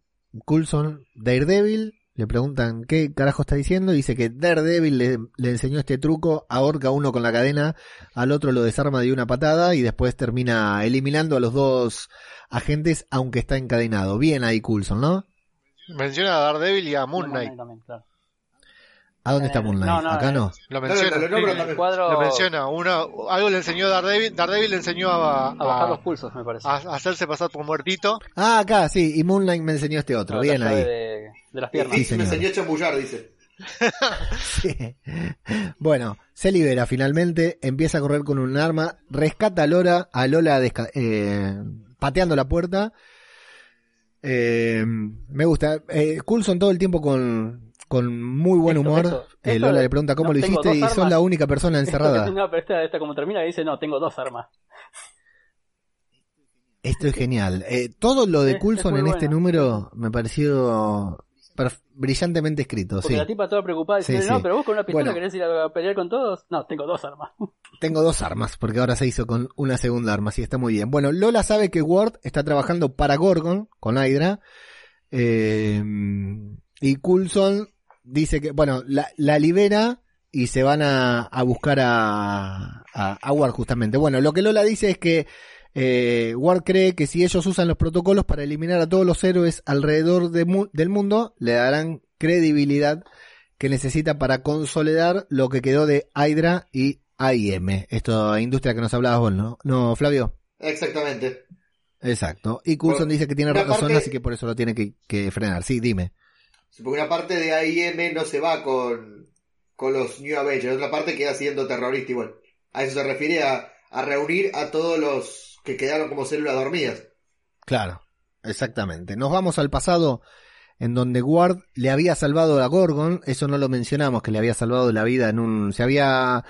Coulson Daredevil. Le preguntan qué carajo está diciendo. Dice que Daredevil le, le enseñó este truco, ahorca a uno con la cadena, al otro lo desarma de una patada y después termina eliminando a los dos agentes aunque está encadenado. Bien ahí Coulson, ¿no? Menciona a Daredevil y a Moon Knight. también, claro. ¿A dónde está Moon Knight? no, no, Acá eh, no. Lo menciona. lo- el cuadro Lo menciona. Uno, algo le enseñó Daredevil. Daredevil le enseñó a, a bajar a, los pulsos, me parece. a hacerse pasar por muertito. Ah, acá, sí. Y Moon Knight me enseñó este otro. La Bien ahí. De, de las piernas. Sí, me enseñó a chambullar, dice. Sí. Bueno, se libera finalmente, empieza a correr con un arma, rescata a Lola, a Lola desca- eh, pateando la puerta. Eh, me gusta. Eh, Coulson todo el tiempo con, con muy buen Esto, humor. esto, Eh, esto Lola le pregunta cómo no, lo hiciste y sos la única persona encerrada. no, pero esta, esta como termina dice, no, tengo dos armas. Esto es genial. Eh, todo lo de es Coulson en este bueno. número me pareció brillantemente escrito. Porque Sí. la tipa toda preocupada dice, Sí, no, sí. pero vos con una pistola Bueno. querés ir a pelear con todos. No, tengo dos armas. Tengo dos armas, porque ahora se hizo con una segunda arma, así está muy bien. Bueno, Lola sabe que Ward está trabajando para Gorgon, con Hydra, eh, y Coulson dice que, bueno, la, la libera y se van a, a buscar a, a, a Ward justamente. Bueno, lo que Lola dice es que eh, Ward cree que si ellos usan los protocolos para eliminar a todos los héroes alrededor de mu- del mundo, le darán credibilidad que necesita para consolidar lo que quedó de Hydra y AIM. Esto, industria que nos hablabas vos, ¿no? No, Flavio. Exactamente. Exacto. Y Coulson Bueno, dice que tiene razón, parte- así que por eso lo tiene que, que frenar. Sí, dime. Porque una parte de AIM no se va con, con los New Avengers, otra parte queda siendo terrorista igual. A eso se refiere a, a reunir a todos los que quedaron como células dormidas. Claro, exactamente. Nos vamos al pasado en donde Ward le había salvado a Gorgon, eso no lo mencionamos, que le había salvado la vida en un... Se había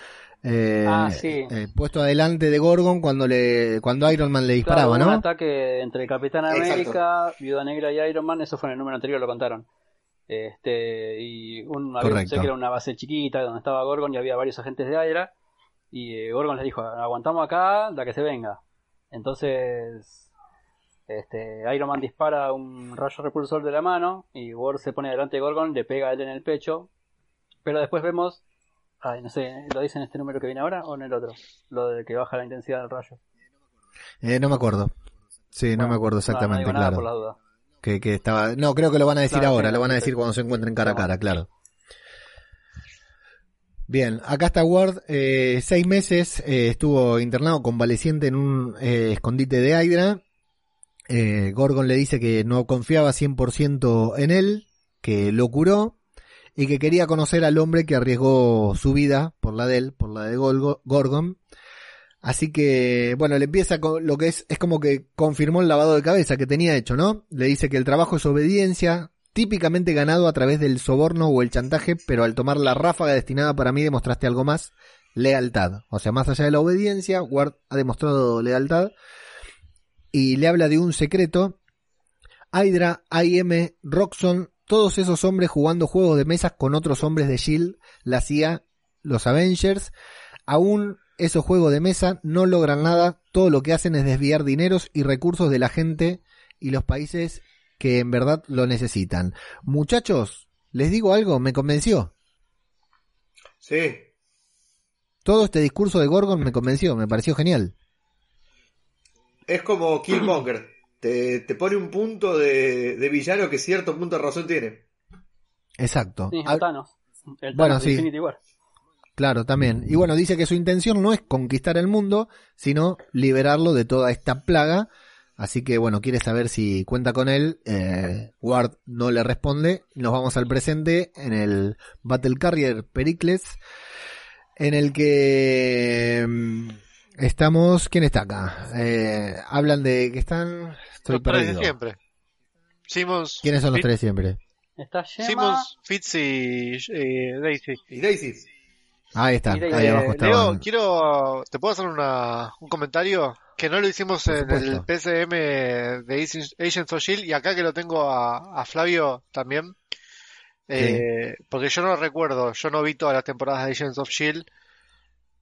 eh, Ah, sí. eh, puesto adelante de Gorgon cuando le cuando Iron Man le disparaba, Claro, ¿no? Un ataque entre Capitán Exacto. América, Viuda Negra y Iron Man, eso fue en el número anterior, lo contaron. Este, y un sé que era una base chiquita donde estaba Gorgon y había varios agentes de Hydra. Y eh, Gorgon les dijo, aguantamos acá, la que se venga. Entonces, este, Iron Man dispara un rayo repulsor de la mano y Ward se pone delante de Gorgon, le pega a él en el pecho. Pero después vemos, ay, no sé, ¿lo dice en este número que viene ahora o en el otro? Lo de que baja la intensidad del rayo. Eh, no me acuerdo. Sí, no me acuerdo no, no exactamente, digo nada claro. por la duda. Que, que estaba. No, creo que lo van a decir Claro, ahora, lo van a decir cuando se encuentren cara a cara, claro. Bien, acá está Ward, eh, seis meses, eh, estuvo internado convaleciente en un eh, escondite de Hydra. Eh, Gorgon le dice que no confiaba 100% en él, que lo curó y que quería conocer al hombre que arriesgó su vida por la de él, por la de Gorgon. Así que, bueno, le empieza con lo que es, es como que confirmó el lavado de cabeza que tenía hecho, ¿no? Le dice que el trabajo es obediencia, típicamente ganado a través del soborno o el chantaje, pero al tomar la ráfaga destinada para mí demostraste algo más, lealtad. O sea, más allá de la obediencia, Ward ha demostrado lealtad y le habla de un secreto. Hydra, IM, Roxxon, todos esos hombres jugando juegos de mesas con otros hombres de Shield, la CIA, los Avengers, aún esos juegos de mesa no logran nada, todo lo que hacen es desviar dineros y recursos de la gente y los países que en verdad lo necesitan. Muchachos, les digo algo, me convenció. Sí. Todo este discurso de Gorgon me convenció, me pareció genial. Es como Killmonger. Te, te pone un punto de, de villano que cierto punto de razón tiene. Exacto. Sí, Ah, el Thanos. El Bueno, Thanos de sí. Infinity War. Claro, también. Y bueno, dice que su intención no es conquistar el mundo, sino liberarlo de toda esta plaga. Así que bueno, quiere saber si cuenta con él. Eh, Ward no le responde. Nos vamos al presente en el Battle Carrier Pericles, en el que mm, estamos. ¿Quién está acá? Eh, hablan de que están. Estoy Los tres de siempre. Simmons, ¿Quiénes son los Fitz- tres siempre? Está Gemma. Simmons, Fitz y eh, Daisy. Y Daisy. Ahí Mira, ahí abajo Leo, estaban. quiero, ¿te puedo hacer una, un comentario? Que no lo hicimos en el. PCM de Agents- of Shield y acá que lo tengo a, a Flavio también. Eh, Porque yo no recuerdo, yo no vi todas las temporadas de Agents of Shield.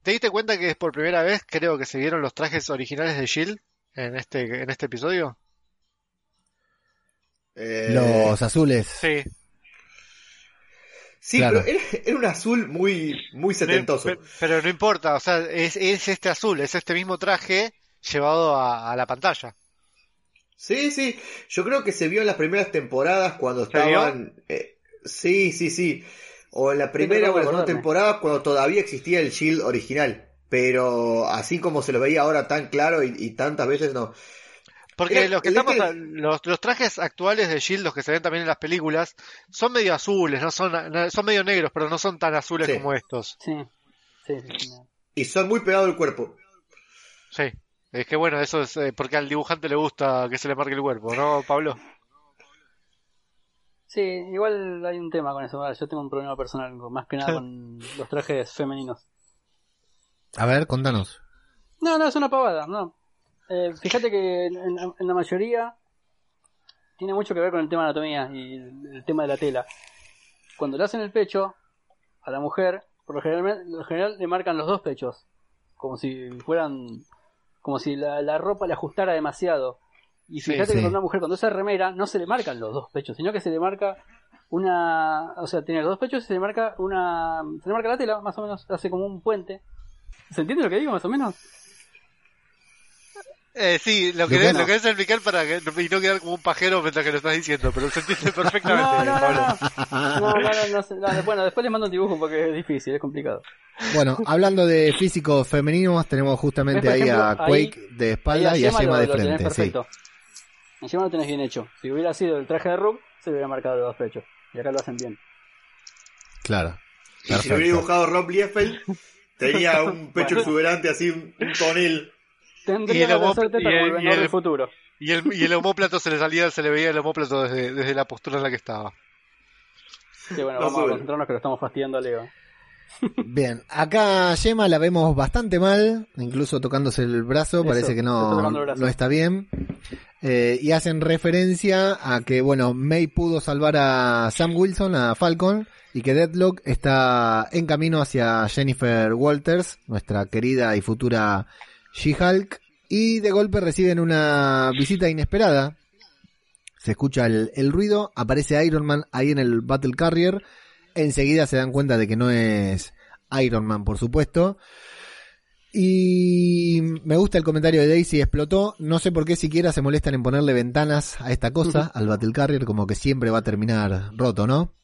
¿Te diste cuenta que es por primera vez, creo que se vieron los trajes originales de Shield en este, en este episodio? Eh, Los azules. Sí. Sí, claro. pero era, era un azul muy, muy setentoso. Pero, pero no importa, o sea, es, es este azul, es este mismo traje llevado a, a la pantalla. Sí, sí. Yo creo que se vio en las primeras temporadas cuando estaban. eh, sí, sí, sí. O en la primera o en la segunda temporada cuando todavía existía el Shield original. Pero así como se lo veía ahora tan claro y, y tantas veces no. Porque Era- los que estamos, los, los trajes actuales de Shield, los que se ven también en las películas, son medio azules, no son, son medio negros, pero no son tan azules Sí. como estos. Sí, sí, sí. sí. Y son muy pegados al cuerpo. Sí. Es que bueno, eso es eh, porque al dibujante le gusta que se le marque el cuerpo, ¿no, Pablo? Sí, igual hay un tema con eso. Yo tengo un problema personal, más que nada con los trajes femeninos. A ver, contanos. No, no, es una pavada, no. Eh, fíjate que en, en- la mayoría tiene mucho que ver con el tema de anatomía y el, el tema de la tela. Cuando le hacen el pecho a la mujer, por lo general, lo general le marcan los dos pechos, como si fueran, como si la, la ropa le ajustara demasiado. Y Sí, fíjate sí. que con una mujer cuando usa remera no se le marcan los dos pechos, sino que se le marca una, o sea, tiene los dos pechos y se le marca una, se le marca la tela, más o menos, hace como un puente. ¿Se entiende lo que digo, más o menos? Eh, sí, lo Lo que, que lo no. querés explicar para que y no quedar como un pajero mientras que lo estás diciendo, pero se entiende perfectamente, No, no, no, no. No, no, no, no sé. No, Bueno, después les mando un dibujo porque es difícil, es complicado. Bueno, hablando de físicos femeninos, tenemos justamente ahí a ahí- Quake de espalda y a Yema lo- de lo tenés frente, sí. perfecto. A Yema lo tenés bien hecho. Si hubiera sido el traje de Rook, se le hubiera marcado los dos pechos. Y acá lo hacen bien. Claro. Y si lo hubiera Perfecto. dibujado Rob Liefeld, tenía un pecho exuberante así, un, un Y Tendría el la y el- y del futuro. Y el, y el homóplato se le salía, se le veía el homóplato desde, desde la postura en la que estaba. Sí, bueno, No vamos a concentrarnos que lo estamos fastidiando a Leo. Bien, acá Yema la vemos bastante mal, incluso tocándose el brazo, Eso, parece que no, no está bien. Eh, y hacen referencia a que, bueno, May pudo salvar a Sam Wilson, a Falcon, y que Deadlock está en camino hacia Jennifer Walters, nuestra querida y futura She-Hulk, y de golpe reciben una visita inesperada. Se escucha el, el ruido, aparece Iron Man ahí en el Battle Carrier, enseguida se dan cuenta de que no es Iron Man, por supuesto. Y me gusta el comentario de Daisy, explotó. No sé por qué siquiera se molestan en ponerle ventanas a esta cosa, al Battle Carrier, como que siempre va a terminar roto, ¿no?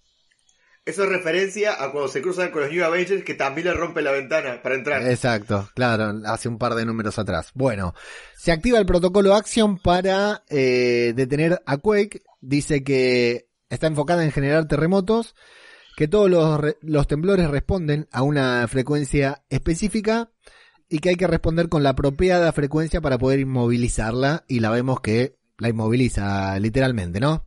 Eso es referencia a cuando se cruzan con los New Avengers que también le rompe la ventana para entrar. Exacto, claro, hace un par de números atrás. Bueno, se activa el protocolo Action para eh, detener a Quake. Dice que está enfocada en generar terremotos, que todos los, los temblores responden a una frecuencia específica y que hay que responder con la apropiada frecuencia para poder inmovilizarla y la vemos que la inmoviliza literalmente, ¿no?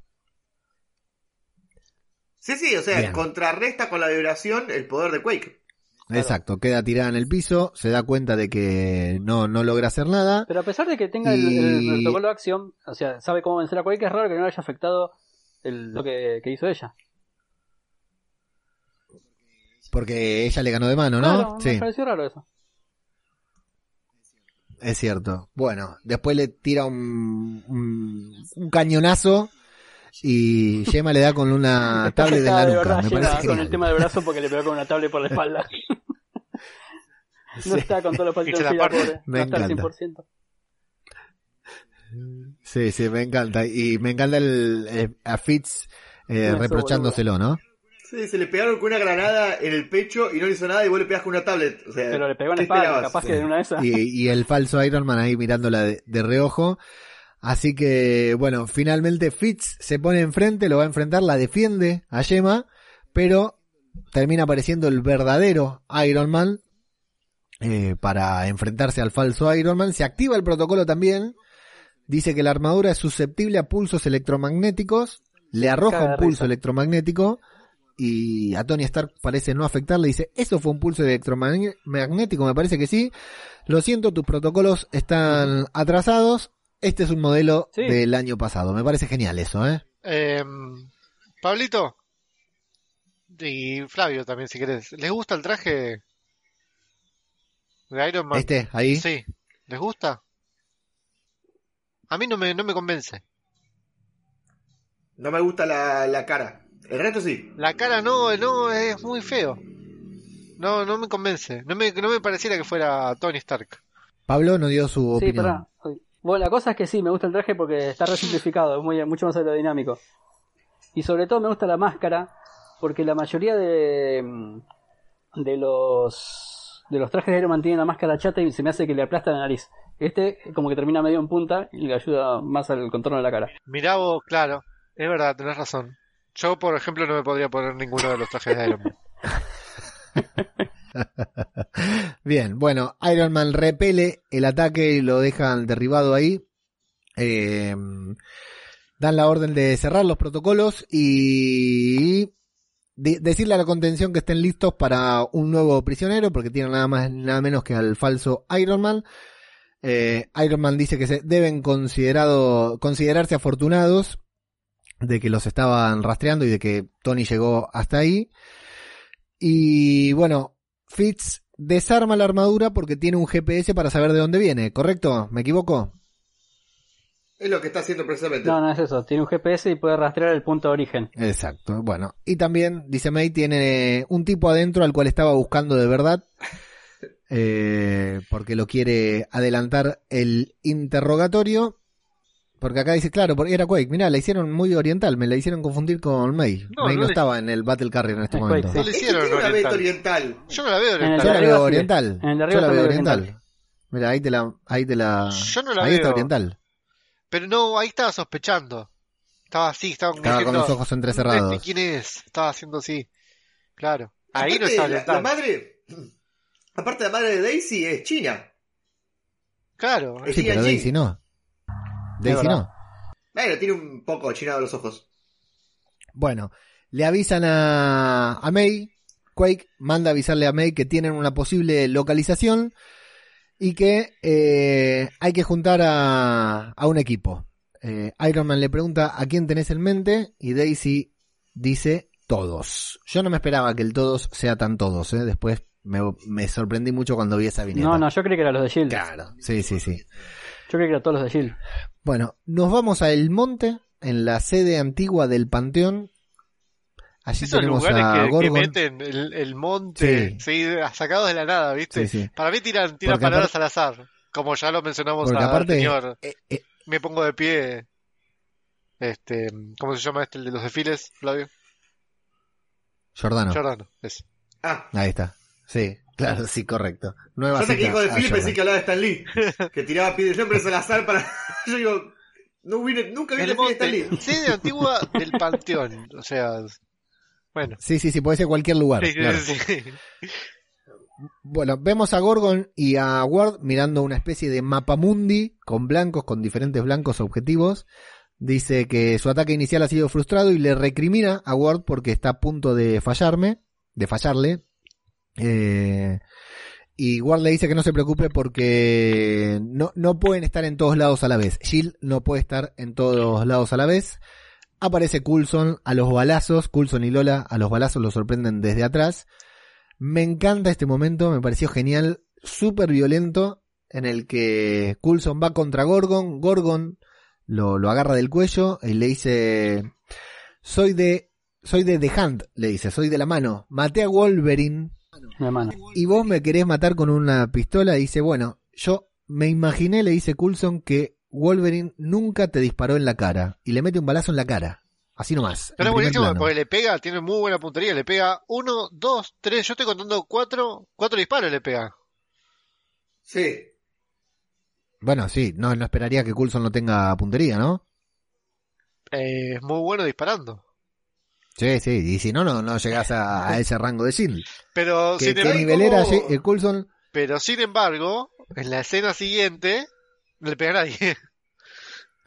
Sí, sí, o sea, Bien. contrarresta con la vibración el poder de Quake. Claro. Exacto, queda tirada en el piso, se da cuenta de que no, no logra hacer nada. Pero a pesar de que tenga el, el protocolo de acción, o sea, sabe cómo vencer a Quake, es raro que no le haya afectado el, lo que, que hizo ella. Porque ella le ganó de mano, ¿no? Claro, sí. me pareció raro eso. Es cierto. Bueno, después le tira un, un, un cañonazo y Yema le da con una tablet en la de nuca. verdad Me parece con el tema del brazo porque le pegó con una tablet por la espalda. No Sí. está con todos los palitos se la pobre. Me no está al encanta. 100%. Sí, sí, me encanta. Y me encanta el, eh, a Fitz eh, reprochándoselo, ¿no? Sí, se le pegaron con una granada en el pecho y no le hizo nada y vos le pegas con una tablet. O sea, Pero le pegó en la ¿qué espalda, capaz que en una de esas. Y, y el falso Iron Man ahí mirándola de, de reojo. Así que, bueno, finalmente Fitz se pone enfrente, lo va a enfrentar, la defiende a Yema, pero termina apareciendo el verdadero Iron Man eh, para enfrentarse al falso Iron Man. Se activa el protocolo también. Dice que la armadura es susceptible a pulsos electromagnéticos. Le arroja un pulso risa. electromagnético. Y a Tony Stark parece no afectarle. Dice, ¿eso fue un pulso electromagnético? Me parece que sí. Lo siento, tus protocolos están atrasados. Este es un modelo Sí. del año pasado. Me parece genial eso, ¿eh? Eh, Pablito y Flavio también, si querés. ¿Les gusta el traje de Iron Man? Este, ahí. Sí. ¿Les gusta? A mí no me, no me convence. No me gusta la, la cara. El resto sí. La cara no, no, es muy feo. No, no me convence. No me, no me pareciera que fuera Tony Stark. Pablo no dio su Sí, opinión. pará. Bueno, la cosa es que sí, me gusta el traje porque está resimplificado, es muy, mucho más aerodinámico. Y sobre todo me gusta la máscara porque la mayoría de, mm, de los de los trajes de Iron Man tienen la máscara chata y se me hace que le aplasta la nariz. Este como que termina medio en punta y le ayuda más al contorno de la cara. Mirá vos, claro. Es verdad, tenés razón. Yo, por ejemplo, no me podría poner ninguno de los trajes de Iron Man. Bien, bueno, Iron Man repele el ataque y lo dejan derribado ahí. Eh, dan la orden de cerrar los protocolos y de- decirle a la contención que estén listos para un nuevo prisionero, porque tienen nada más nada menos que al falso Iron Man. Eh, Iron Man dice que se deben considerado, considerarse afortunados de que los estaban rastreando y de que Tony llegó hasta ahí. Y bueno, Fitz desarma la armadura porque tiene un GPS para saber de dónde viene, ¿correcto? ¿Me equivoco? Es lo que está haciendo precisamente. No, no es eso, tiene un GPS y puede rastrear el punto de origen. Exacto, bueno. Y también, dice May, tiene un tipo adentro al cual estaba buscando de verdad. eh, porque lo quiere adelantar el interrogatorio. Porque acá dice, claro, porque era Quake. Mirá, la hicieron muy oriental, me la hicieron confundir con May. No, May no no, le- estaba en el Battle Carrier en este Es momento. No Quake, le Es que hicieron una beta oriental. oriental. Yo no la veo En el Yo oriental. la veo oriental. En el Yo la veo oriental. oriental. Mira, ahí te la, ahí te la, Yo no la ahí está veo. oriental. Pero no, ahí estaba sospechando. Estaba así, estaba Estaba con diciendo, los ojos "Este, entrecerrados. ¿Quién es? Estaba haciendo así. Claro. Ahí no Aparte, está la, oriental. la madre. Aparte, la madre de Daisy es china. Claro. Es Sí, pero. Daisy no. Daisy no. Bueno, tiene un poco chinado los ojos. Bueno, le avisan a, a May, Quake manda a avisarle a May que tienen una posible localización y que eh, hay que juntar a, a un equipo. Eh, Iron Man le pregunta a quién tenés en mente y Daisy dice todos. Yo no me esperaba que el todos sea tan todos, ¿eh? después me, me sorprendí mucho cuando vi esa viñeta. No, no, yo creí que eran los de Shield. Claro, sí, sí, sí. Yo creí que eran todos los de Shield. Bueno, nos vamos a El Monte, en la sede antigua del Panteón. Allí Esos tenemos lugares a que, meten el, el monte, sí. sacados de la nada, ¿viste? Sí, sí. Para mí tiran, tiran palabras aparte- al azar. Como ya lo mencionamos Porque al aparte, señor. eh, eh, Me pongo de pie. Este, ¿cómo se llama este, el de los desfiles, Flavio? Jordano. Jordano, ese. Ah, Ahí está. Sí, claro, sí, correcto. Nueva yo sé que cita dijo de a Philip pensé que hablaba de Stan Lee. Que tiraba pies nombres al azar para. Yo digo, no vine- nunca vi desfile de Stan Lee. sede antigua del panteón. O sea, bueno. Sí, sí, sí, puede ser cualquier lugar. Sí, sí, claro. sí, sí. Bueno, vemos a Gorgon y a Ward mirando una especie de mapamundi con blancos, con diferentes blancos objetivos. Dice que su ataque inicial ha sido frustrado y le recrimina a Ward porque está a punto de fallarme, de fallarle. Eh, y Ward le dice que no se preocupe porque no, no pueden estar en todos lados a la vez. Jill no puede estar en todos lados a la vez. Aparece Coulson a los balazos. Coulson y Lola a los balazos lo sorprenden desde atrás. Me encanta este momento, me pareció genial, súper violento, en el que Coulson va contra Gorgon, Gorgon lo, lo agarra del cuello y le dice, soy de, soy de The Hand, le dice, soy de la mano, maté a Wolverine hermano. y vos me querés matar con una pistola, dice, bueno, yo me imaginé, le dice Coulson, que Wolverine nunca te disparó en la cara y le mete un balazo en la cara, así nomás. Pero es buenísimo plano. porque le pega, tiene muy buena puntería. Le pega uno, dos, tres. Yo estoy contando cuatro, cuatro disparos le pega. Sí. Bueno, sí, no, no esperaría que Coulson no tenga puntería, ¿no? Eh, es muy bueno disparando. Sí, sí, y si no, no, no llegás a, a ese rango de Shield. Pero ¿Qué, sin, qué embargo, nivel era Ye- eh, Coulson? pero sin embargo, en la escena siguiente, no le pega a nadie.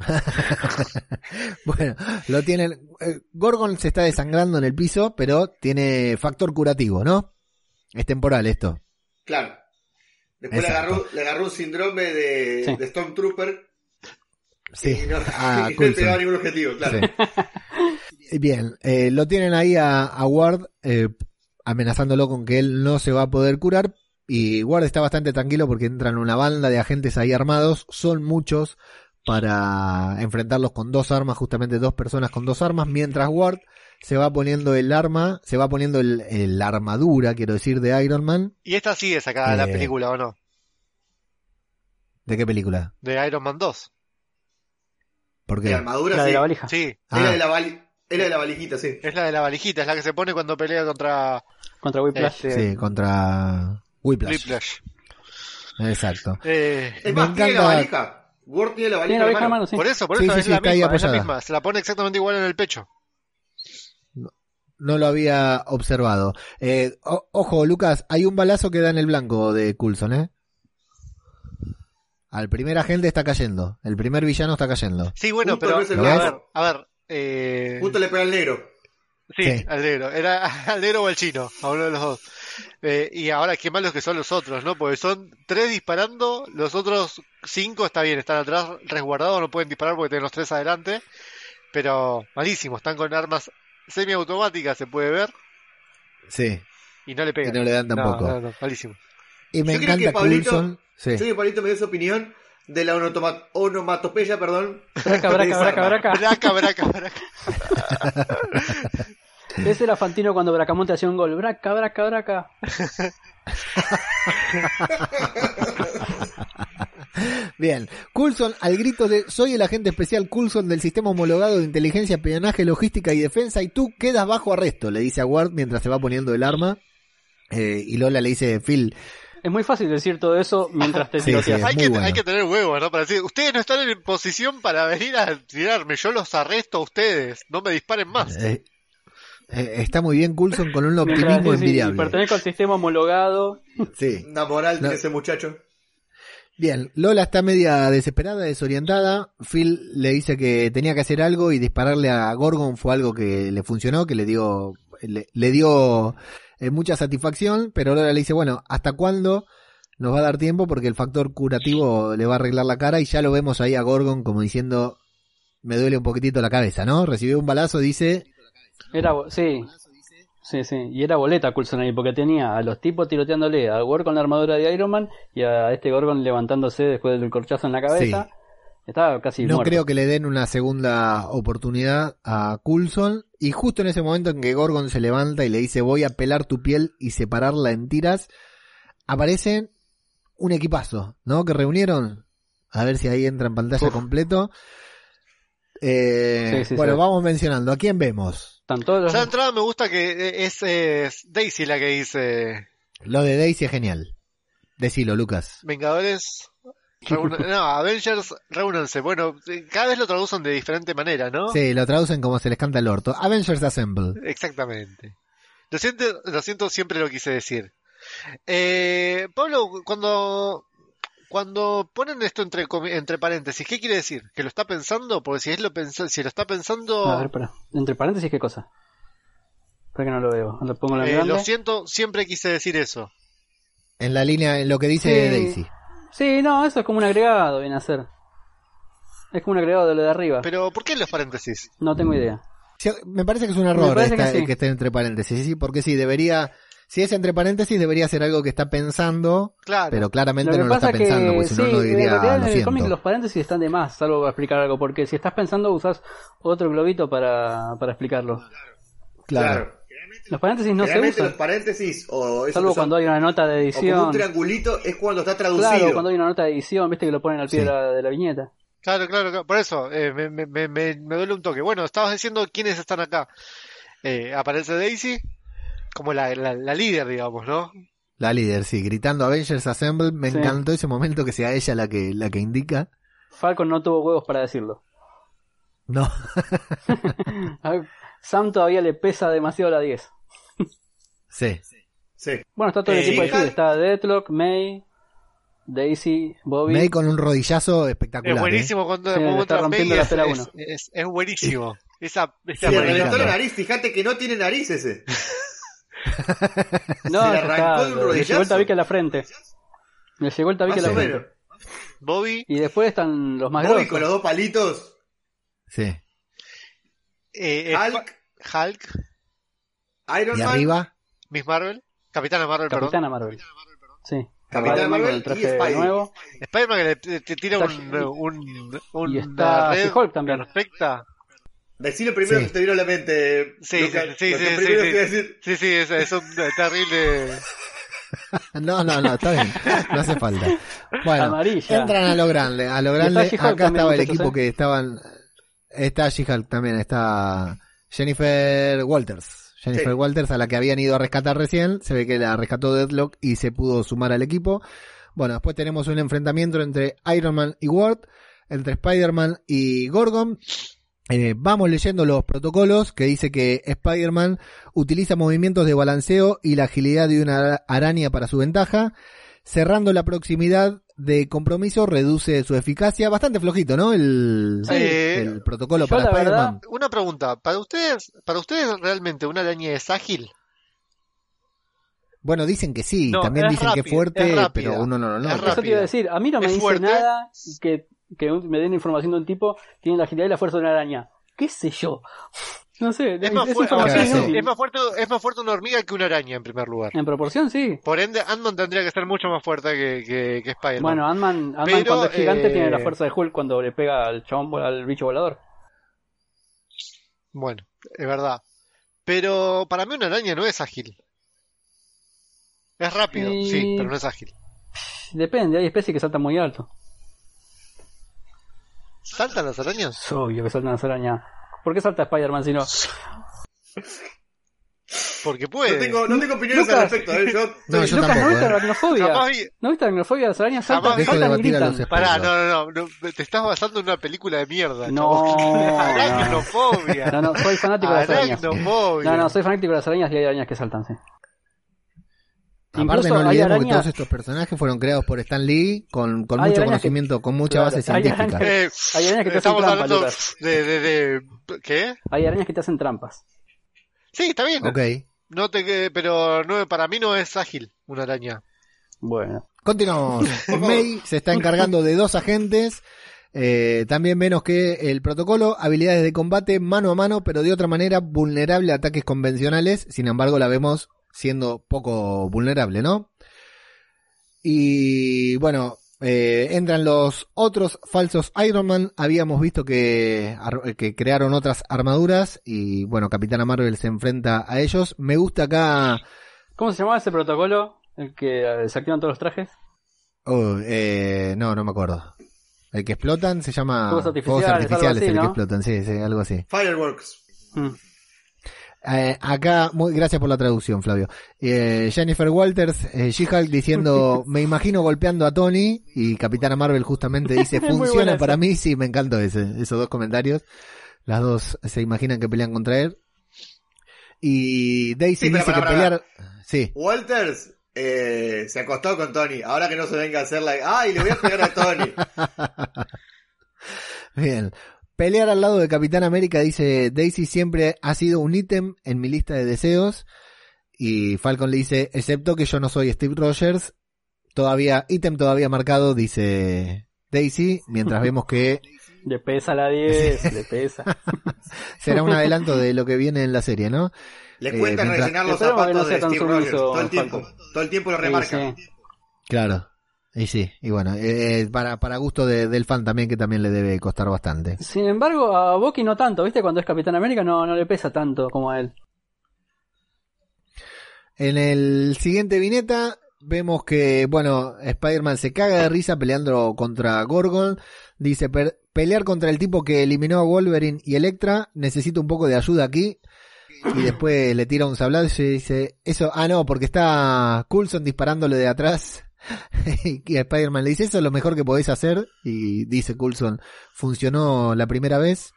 bueno, lo tienen. eh, Gorgon se está desangrando en el piso, pero tiene factor curativo, ¿no? Es temporal esto. Claro. Después le agarró, le agarró un síndrome de, Sí. de Stormtrooper Sí, y no, a y no le Coulson. pegaba ningún objetivo, claro. Sí. Bien, eh, lo tienen ahí a, a Ward eh, amenazándolo con que él no se va a poder curar. Y Ward está bastante tranquilo porque entran una banda de agentes ahí armados. Son muchos para enfrentarlos con dos armas, justamente dos personas con dos armas, mientras Ward se va poniendo el arma, se va poniendo el, el- la armadura, quiero decir, de Iron Man. Y esta sí es sacada de la Eh. película, ¿o no? ¿De qué película? De Iron Man 2. ¿Por De armadura, La sí. de la valija. Sí, Ah. Era de la vali- era de la valijita, sí. es la de la valijita, es la que se pone cuando pelea contra Contra Whiplash. este, Sí, contra Whiplash. Whiplash. Exacto. Eh, Es Me más, tiene la encanta- valija. Ward tiene la valija Tiene la valija mano. mano, sí. Por eso, por Sí, eso sí, es, sí, la está ahí misma, es la misma. Se la pone exactamente igual en el pecho. No lo había observado. Eh, o- ojo, Lucas, hay un balazo que da en el blanco de Coulson, ¿eh? Al primer agente está cayendo. El primer villano está cayendo. Sí, bueno, Justo pero a ver, a ver. Eh, Justo le pega al negro. sí, Sí. al negro. Era al negro o al chino, a uno de los dos. Eh, y ahora qué malos que son los otros, ¿no? Porque son tres disparando, los otros cinco está bien, están atrás resguardados, no pueden disparar porque tienen los tres adelante. Pero malísimo, están con armas semiautomáticas, se puede ver, Sí. y no le Y pegan. no le dan tampoco. no, no, malísimo. Y me Yo creo que encanta Pablito- Coulson. Sí. Sí, Pablito me dio su opinión de la onotoma- onomatopeya, perdón. Braca, braca, braca, braca. Braca, braca, braca. Ese era Fantino cuando Bracamonte hacía un gol. Braca, braca, braca. Bien. Coulson al grito de soy el agente especial Coulson del sistema homologado de inteligencia, espionaje, logística y defensa y tú quedas bajo arresto, le dice a Ward mientras se va poniendo el arma. Eh, y Lola le dice, Phil, Es muy fácil decir todo eso mientras te Sí, hay, que, bueno. hay que tener huevos, ¿no? Para decir, ustedes no están en posición para venir a tirarme, yo los arresto a ustedes, no me disparen más. eh, eh, está muy bien Coulson con un optimismo sí, sí, envidiable. pertenezco al sistema homologado. Sí. Una moral No. ese muchacho. Bien, Lola está media desesperada, desorientada. Phil le dice que tenía que hacer algo y dispararle a Gorgon fue algo que le funcionó, que le dio, le, le dio eh, mucha satisfacción, pero Lola le dice, bueno, ¿hasta cuándo nos va a dar tiempo? Porque el factor curativo le va a arreglar la cara y ya lo vemos ahí a Gorgon como diciendo, me duele un poquitito la cabeza, ¿no? Recibió un balazo, dice, Era, sí. Sí, sí. Y era boleta Coulson ahí, porque tenía a los tipos tiroteándole a Ward con la armadura de Iron Man y a este Gorgon levantándose después del corchazo en la cabeza. Estaba casi no muerto. creo que le den una segunda oportunidad a Coulson. Y justo en ese momento en que Gorgon se levanta y le dice voy a pelar tu piel y separarla en tiras, aparece un equipazo, ¿no? Que reunieron. A ver si ahí entra en pantalla Uf. completo. Eh, Sí, sí, bueno, sí. vamos mencionando. ¿A quién vemos? Todos los- Ya de entrada me gusta que es, es Daisy la que dice Lo de Daisy es genial. Decilo, Lucas. Vengadores. No, Avengers, reúnanse. Bueno, eh, cada vez lo traducen de diferente manera, ¿no? Sí, lo traducen como se les canta el orto. Avengers Assemble. Exactamente. Lo siento, lo siento, siempre lo quise decir. Eh, Pablo, cuando cuando ponen esto entre entre paréntesis, ¿qué quiere decir? ¿Que lo está pensando? Porque si es lo pensa- si lo está pensando, A ver, espera. Entre paréntesis, ¿qué cosa? Espera que no lo veo. Lo pongo en la eh, lo siento, siempre quise decir eso. En la línea, en lo que dice Sí. Daisy. Sí, no, eso es como un agregado, viene a ser. Es como un agregado de lo de arriba. Pero ¿por qué los paréntesis? No tengo idea. Sí, me parece que es un error esta- que sí. que esté entre paréntesis, sí, porque sí, debería, si es entre paréntesis, debería ser algo que está pensando, Claro. pero claramente Lo no lo está es que, pensando, porque si no, sí, no en diría, en lo el cómic los paréntesis están de más, salvo para explicar algo, porque si estás pensando usas otro globito para, para explicarlo. Claro. Los paréntesis no se usan, los paréntesis o eso salvo son- cuando hay una nota de o como un edición. triangulito es cuando está traducido. Claro, cuando hay una nota de edición, viste que lo ponen al pie Sí. de, la, de la viñeta. Claro, claro, claro. Por eso, eh, me, me, me, me- me duele un toque. Bueno, estabas diciendo quiénes están acá. Eh, aparece Daisy como la, la, la líder, digamos, ¿no? La líder, sí, gritando Avengers Assemble, me Sí. encantó ese momento que sea ella la que, la que indica. Falcon no tuvo huevos para decirlo. No, A Sam todavía le pesa demasiado la 10. sí. Sí. Bueno, está todo el Eh, equipo de Shield. Está Deathlock, May, Daisy, Bobby. May con un rodillazo espectacular. Es ¿eh? buenísimo cuando Sí, está rompiendo May, la es, pera es, uno. es- es buenísimo. Esa, Se esa le me reventó la nariz, fíjate que no tiene nariz ese. No, se le arrancó está, de un le llegó el tabique a la frente. Le llegó el tabique a la frente. Bobby, Y después están los más Bobby grosos. con los dos palitos. Sí. Eh, Hulk, Hulk, Iron Y Man. arriba, Miss Marvel, Capitana Marvel, perdón. Capitana Marvel. Sí. Capitán Marvel el y Spidey. nuevo. Spider-Man que le tira un, un, un- y una está red She-Hulk también. perfecta. Decilo primero Sí. que te vino a la mente. Sí, Luca, sí, lo sí, sí, sí, sí. decir. Sí, sí, es, es un terrible. No, no, no, está bien. No hace falta. Bueno, Amarilla. entran a lo grande. A lo grande, acá estaba el equipo ¿eh? que estaban. Está She-Hulk también, está Jennifer Walters. Jennifer Sí. Walters, a la que habían ido a rescatar recién. Se ve que la rescató Deadlock y se pudo sumar al equipo. Bueno, después tenemos un enfrentamiento entre Iron Man y Ward, entre Spider-Man y Gorgon. Eh, vamos leyendo los protocolos que dice que Spider-Man utiliza movimientos de balanceo y la agilidad de una araña para su ventaja. Cerrando la proximidad de compromiso reduce su eficacia. Bastante flojito, ¿no? El, Sí. el protocolo Yo, para Spider-Man. Una pregunta, para ustedes, para ustedes realmente una araña es ágil. Bueno, dicen que sí, No, también dicen que es rápido, fuerte, es rápida. pero uno no lo nota. rápido. Eso te iba a decir, a mí no me dice fuerte. nada que, que me den información de un tipo que tiene la agilidad y la fuerza de una araña. ¿Qué sé yo? No sé, Es más, es fu- información Claro, sí. inútil. es más fuerte, es más fuerte una hormiga que una araña en primer lugar. En proporción, sí. Por ende, Ant-Man tendría que ser mucho más fuerte que, que, que Spider-Man. Bueno, Ant-Man cuando es gigante eh, tiene la fuerza de Hulk cuando le pega al chabón, al bicho volador. Bueno, es verdad. Pero para mí una araña no es ágil. Es rápido, Y- sí, pero no es ágil. Depende, hay especies que saltan muy alto. ¿Saltan las arañas? Es obvio que saltan las arañas. ¿Por qué salta Spider-Man si no? Porque puede. No tengo, no tengo opiniones Lucas. al respecto. ¿eh? Yo, No, yo Lucas, tampoco, ¿no viste eh. la aracnofobia? Jamás ¿No viste aracnofobia? Las arañas saltan, Jamás saltan y gritan. Pará, no, no, no, no, te estás basando en una película de mierda. No, no. Aracnofobia. No, no, soy fanático de las arañas. No, no, soy fanático de las arañas y hay arañas que saltan, sí. Aparte no hay olvidemos que arañas- todos estos personajes fueron creados por Stan Lee con, mucho que- conocimiento, con mucha Claro, base hay científica. arañas- Eh, Hay arañas que te hacen estamos trampa, hablando de, de, de, ¿Qué? Hay arañas que te hacen trampas. Sí, está bien. Ok. No te, pero no, para mí no es ágil una araña. Bueno. Continuamos. May se está encargando de dos agentes. Eh, también menos que el protocolo, habilidades de combate mano a mano, pero de otra manera vulnerable a ataques convencionales. Sin embargo, la vemos siendo poco vulnerable, ¿no? Y bueno, eh, entran los otros falsos Iron Man. Habíamos visto que, que crearon otras armaduras y bueno, Capitana Marvel se enfrenta a ellos. Me gusta acá ¿Cómo se llamaba ese protocolo? El que eh, se activan todos los trajes. Oh, eh, no, no me acuerdo. El que explotan se llama Fuegos artificiales, algo así, el que explotan, sí, sí, algo así. Fireworks. Mm. Eh, acá, muy, gracias por la traducción, Flavio. Eh, Jennifer Walters, eh, She-Hulk diciendo, me imagino golpeando a Tony, y Capitana Marvel justamente dice, funciona para mí, sí, me encantó ese, esos dos comentarios. Las dos se imaginan que pelean contra él. Y Daisy Sí, dice pará, que pelear, sí, Walters eh, se acostó con Tony. Ahora que no se venga a hacer la. ¡Ay, le voy a pegar a Tony! Bien. Pelear al lado de Capitán América, dice Daisy, siempre ha sido un ítem en mi lista de deseos. Y Falcon le dice, excepto que yo no soy Steve Rogers, todavía, ítem todavía marcado, dice Daisy, mientras vemos que Le pesa la 10, le pesa. será un adelanto de lo que viene en la serie, ¿no? Le Eh, cuentan mientras- rellenar los no zapatos de Steve Rogers. Todo el tiempo. Falcon. Todo el tiempo lo Sí, remarcan. sí. Claro. Y sí, y bueno, eh, para, para gusto de- del fan también, que también le debe costar bastante. Sin embargo, a Bucky no tanto, ¿viste? Cuando es Capitán América no, no le pesa tanto como a él. En el siguiente vineta vemos que, bueno, Spider-Man se caga de risa peleando contra Gorgon. Dice, "Per- pelear contra el tipo que eliminó a Wolverine y Electra, necesito un poco de ayuda aquí. Y después le tira un sablazo y dice, eso, ah no, porque está Coulson disparándole de atrás. y Spider-Man le dice, eso es lo mejor que podéis hacer. Y dice Coulson, funcionó la primera vez.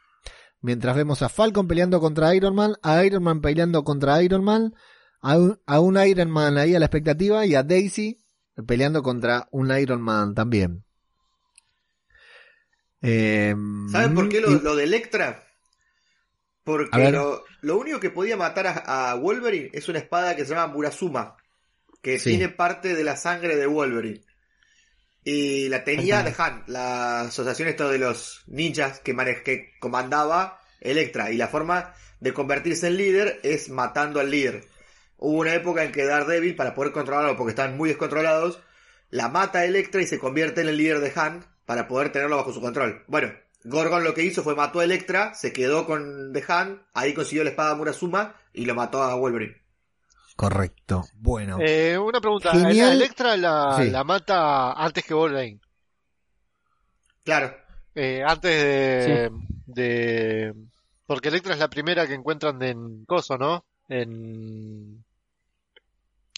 Mientras vemos a Falcon peleando contra Iron Man, a Iron Man peleando contra Iron Man, a un, a un Iron Man ahí a la expectativa y a Daisy peleando contra un Iron Man también. Eh, ¿Saben por qué lo, y- lo de Electra? Porque lo único que podía matar a, a Wolverine es una espada que se llama Murasuma, que Sí. tiene parte de la sangre de Wolverine. Y la tenía de Han, la asociación esto de los ninjas que, que comandaba Electra. Y la forma de convertirse en líder es matando al líder. Hubo una época en que Daredevil, para poder controlarlo, porque estaban muy descontrolados, la mata a Electra y se convierte en el líder de Han para poder tenerlo bajo su control. Bueno, Gorgon lo que hizo fue mató a Electra, se quedó con The Han, ahí consiguió la espada Murasuma y lo mató a Wolverine. Correcto. Bueno. Eh, una pregunta, Genial. ¿a Electra la, Sí. la mata antes que Wolverine? Claro, Eh, antes de, de... Porque Electra es la primera que encuentran en Coso, ¿no? En...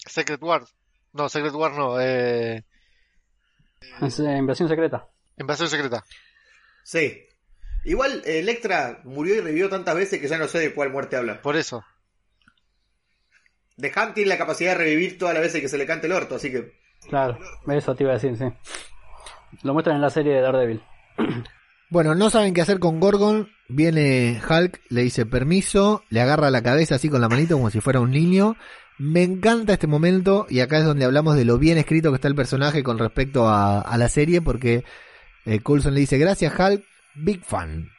Secret Wars. No, Secret Wars no. Eh... Es, eh, Invasión secreta. Invasión Secreta. sí. Igual eh, Electra murió y revivió tantas veces que ya no sé de cuál muerte habla. Por eso. The Han tiene la capacidad de revivir todas las veces que se le cante el orto, así que... Claro, eso te iba a decir, sí. Lo muestran en la serie de Daredevil. Bueno, no saben qué hacer con Gorgon. Viene Hulk, le dice permiso, le agarra la cabeza así con la manito como si fuera un niño. Me encanta este momento y acá es donde hablamos de lo bien escrito que está el personaje con respecto a, a la serie porque eh, Coulson le dice gracias Hulk, big fan.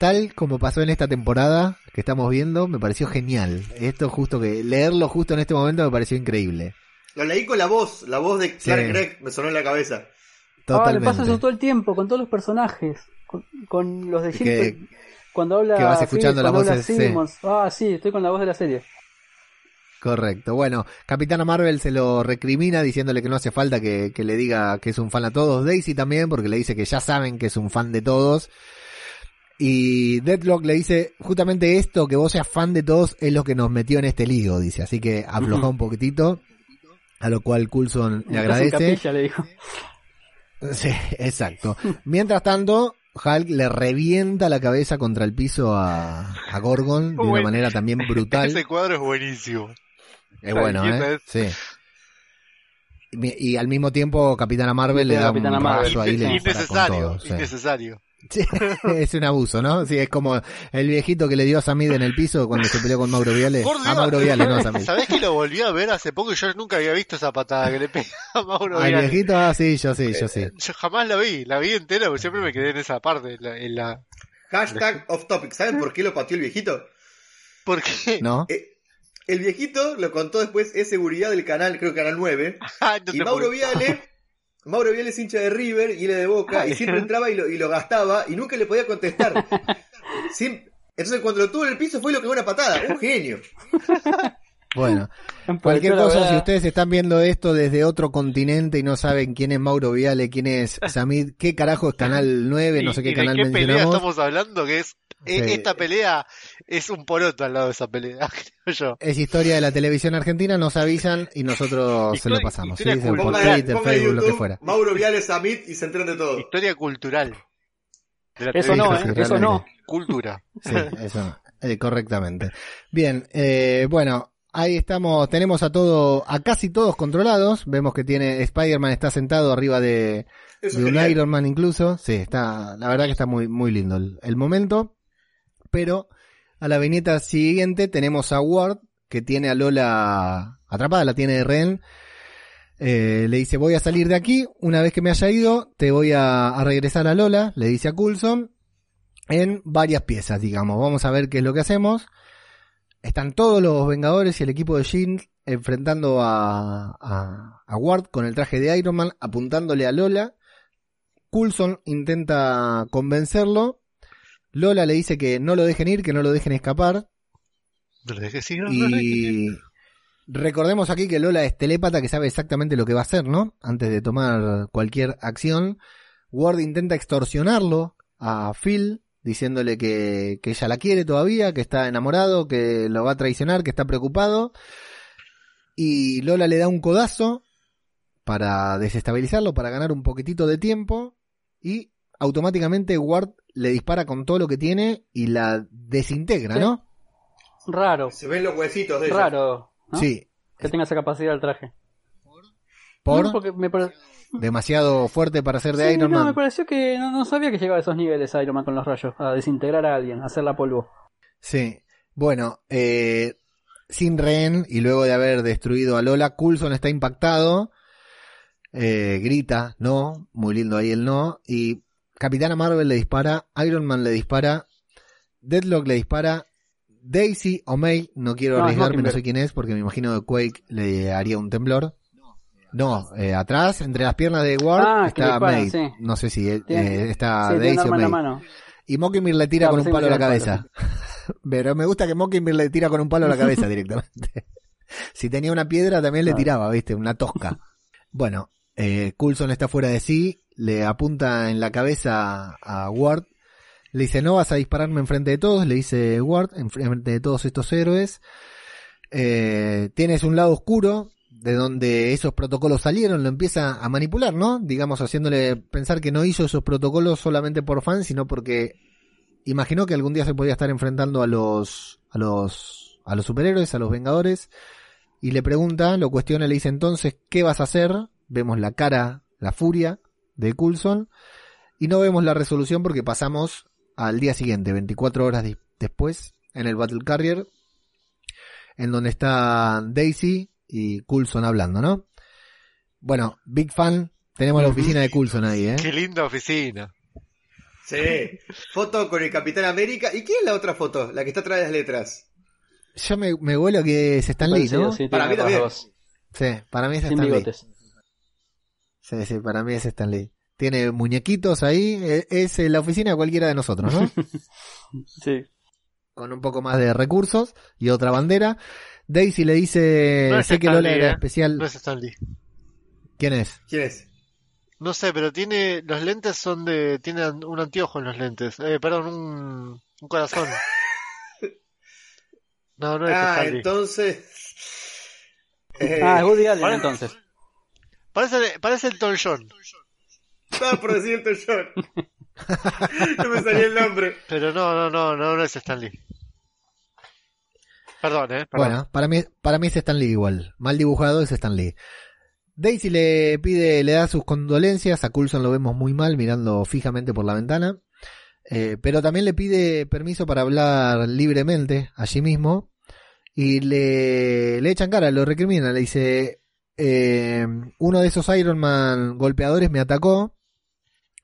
Tal como pasó en esta temporada que estamos viendo, me pareció genial. Esto justo que leerlo justo en este momento me pareció increíble. Lo leí con la voz, la voz de Clark Sí. Gregg me sonó en la cabeza. Ah, le Totalmente. pasa eso todo el tiempo, con todos los personajes. Con, con los de Que-. Cuando habla. que vas Phillips, escuchando la cuando voz de- sí. Simmons. Ah, sí, estoy con la voz de la serie. Correcto. Bueno, Capitana Marvel se lo recrimina diciéndole que no hace falta que, que le diga que es un fan a todos. Daisy también, porque le dice que ya saben que es un fan de todos. Y Deadlock le dice, justamente esto, que vos seas fan de todos, es lo que nos metió en este lío, dice. Así que afloja un poquitito. A lo cual Coulson le agradece. capilla, le dijo. Sí, exacto. Mientras tanto, Hulk le revienta la cabeza contra el piso a, a Gorgon de una manera también brutal. Ese cuadro es buenísimo. Es bueno, ¿eh? Sí. Y, y al mismo tiempo Capitana Marvel le da Capitana un Marvel. raso ahí, le innecesario, todo. sí. innecesario. Sí, es un abuso, ¿no? Sí, es como el viejito que le dio a Samid en el piso cuando se peleó con Mauro Viale. Por A. Mauro Viale, no a Samid. ¿Sabés que lo volví a ver hace poco y yo nunca había visto esa patada que le pega a Mauro Al Viale? viejito, ah, sí, yo sí, yo sí. Yo jamás la vi, la vi entera, pero siempre me quedé en esa parte, en la, en la... Hashtag off topic. ¿Saben por qué lo pateó el viejito? ¿Por qué? ¿No? Eh, el viejito lo contó después, es seguridad del canal, creo que canal 9. Ah, no Y Mauro puedo- Viale, Mauro Viale es hincha de River y él es de Boca, y siempre entraba y lo, y lo gastaba y nunca le podía contestar. Siempre- entonces cuando lo tuvo en el piso fue lo que fue una patada, un genio. Bueno, cualquier cosa, si ustedes están viendo esto desde otro continente y no saben quién es Mauro Viale, quién es Samid, qué carajo es Canal 9, no ¿Y- sé y qué de canal qué pelea mencionamos. estamos hablando? Que es... e- Sí. Esta pelea es un poroto al lado de esa pelea, creo yo. Es historia de la televisión argentina, nos avisan y nosotros se lo pasamos. ¿sí? historia Por Twitter, Facebook, lo que fuera. Mauro Viale Samit y se enteren de todo. Historia cultural. De la Eso no, ¿eh? Eso no. Cultura. Sí, eso, eh, correctamente. Bien, eh, bueno, ahí estamos, tenemos a todo, a casi todos controlados. Vemos que tiene, Spider-Man está sentado arriba de, de un. Iron Man incluso. Sí, está, la verdad que está muy, muy lindo el, el momento. Pero a la viñeta siguiente tenemos a Ward, que tiene a Lola atrapada, la tiene de rehén. Eh, le dice, voy a salir de aquí, una vez que me haya ido, te voy a, regresar a Lola, le dice a Coulson, en varias piezas, digamos. Vamos a ver qué es lo que hacemos. Están todos los Vengadores y el equipo de Shield enfrentando a, a Ward con el traje de Iron Man, apuntándole a Lola. Coulson intenta convencerlo. Lola le dice que no lo dejen ir, que no lo dejen escapar. No lo no lo. Y recordemos aquí que Lola es telépata que sabe exactamente lo que va a hacer, ¿no? Antes de tomar cualquier acción. Ward intenta extorsionarlo a Phil, diciéndole que, que ella la quiere todavía, que está enamorado, que lo va a traicionar, que está preocupado. Y Lola le da un codazo para desestabilizarlo, para ganar un poquitito de tiempo. Y automáticamente Ward le dispara con todo lo que tiene y la desintegra, ¿no? Raro, Se ven los huesitos de ella. raro. ¿no? Sí. Que tenga esa capacidad el traje. Por No, porque me pare- demasiado fuerte para ser de Sí, Iron no, Man. me pareció que no, no sabía que llegaba a esos niveles Iron Man con los rayos, a desintegrar a alguien, a hacerla polvo. Sí. Bueno, eh, sin rehén y luego de haber destruido a Lola, Coulson está impactado. eh, grita, no, muy lindo ahí el no. Y Capitana Marvel le dispara, Iron Man le dispara, Deadlock le dispara, Daisy o May, no quiero No, arriesgarme, no sé quién es, porque me imagino que Quake le haría un temblor. No, eh, atrás, entre las piernas de Ward, Ah, está May. sí. No sé si eh, eh, está Sí, Daisy o May. mano. Y Mockingbird le tira con un palo a la cabeza. Pero me gusta que Mockingbird le tira con un palo a la cabeza directamente. si tenía una piedra también le tiraba, viste, una tosca. Bueno, eh, Coulson está fuera de sí, le apunta en la cabeza a Ward, le dice no vas a dispararme enfrente de todos, le dice Ward, enfrente de todos estos héroes. Eh, tienes un lado oscuro de donde esos protocolos salieron, lo empieza a manipular, ¿no? Digamos, haciéndole pensar que no hizo esos protocolos solamente por fan, sino porque imaginó que algún día se podía estar enfrentando a los, a los, a los superhéroes, a los vengadores, y le pregunta, lo cuestiona, le dice entonces, ¿qué vas a hacer? Vemos la cara, la furia de Coulson, y no vemos la resolución porque pasamos al día siguiente, 24 horas después, en el Battle Carrier, en donde está Daisy y Coulson hablando, ¿no? Bueno, Big Fan, tenemos la oficina de Coulson ahí, ¿eh? Qué linda oficina. Sí. Foto con el Capitán América. ¿Y quién es la otra foto? La que está atrás de las letras. Yo me, me vuelo que es Stan Lee, Parecido, ¿no? sí, Para mí también. Sí, para mí es Sin Stan Lee. Sí, sí, para mí es Stan Lee. Tiene muñequitos ahí, e- es eh, la oficina de cualquiera de nosotros, ¿no? Sí. Con un poco más de recursos y otra bandera. Daisy le dice, No es sé que Lola Lee, era ¿eh? especial. No es Stan Lee. ¿Quién es? ¿Quién es? No sé, pero tiene. Los lentes son de. Tiene un anteojo en los lentes. Eh, perdón, un, un corazón. No, no es Ah, Stan Lee. entonces. Eh, Ah, es Woody Allen Ahora- entonces. Parece, parece el Tom John. Estaba por decir el John. no me salía el nombre. Pero no, no, no, no, no es Stan Lee. Perdón, eh. Perdón. Bueno, para mí, para mí es Stan Lee igual. Mal dibujado es Stan Lee. Daisy le pide, le da sus condolencias. A Coulson lo vemos muy mal mirando fijamente por la ventana. Eh, pero también le pide permiso para hablar libremente allí mismo. Y le, le echan cara, lo recrimina. Le dice, eh, uno de esos Iron Man golpeadores me atacó.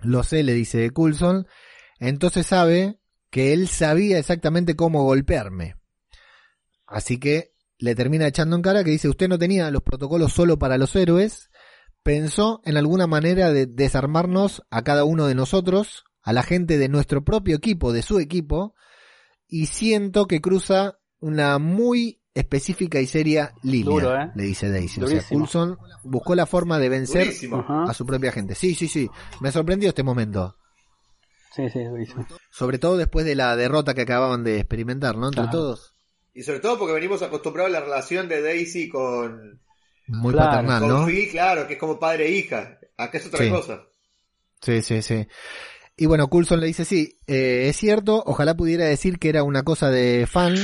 Lo sé, le dice Coulson. Entonces sabe que él sabía exactamente cómo golpearme. Así que le termina echando en cara que dice, usted no tenía los protocolos solo para los héroes, pensó en alguna manera de desarmarnos a cada uno de nosotros, a la gente de nuestro propio equipo, de su equipo, y siento que cruza una muy específica y seria línea, Duro, ¿eh? le dice Daisy. O sea. Coulson buscó la forma de vencer Durísimo. A su propia gente. Sí, sí, sí. Me sorprendió este momento. Sí, sí, durísimo. Sobre todo después de la derrota que acababan de experimentar, ¿no? Entre todos. Y sobre todo porque venimos acostumbrados a la relación de Daisy con, Muy Claro, paternal, con claro, que es como padre e hija. Acá es otra Sí. cosa. Sí, sí, sí. Y bueno, Coulson le dice, sí, eh, es cierto, ojalá pudiera decir que era una cosa de fan.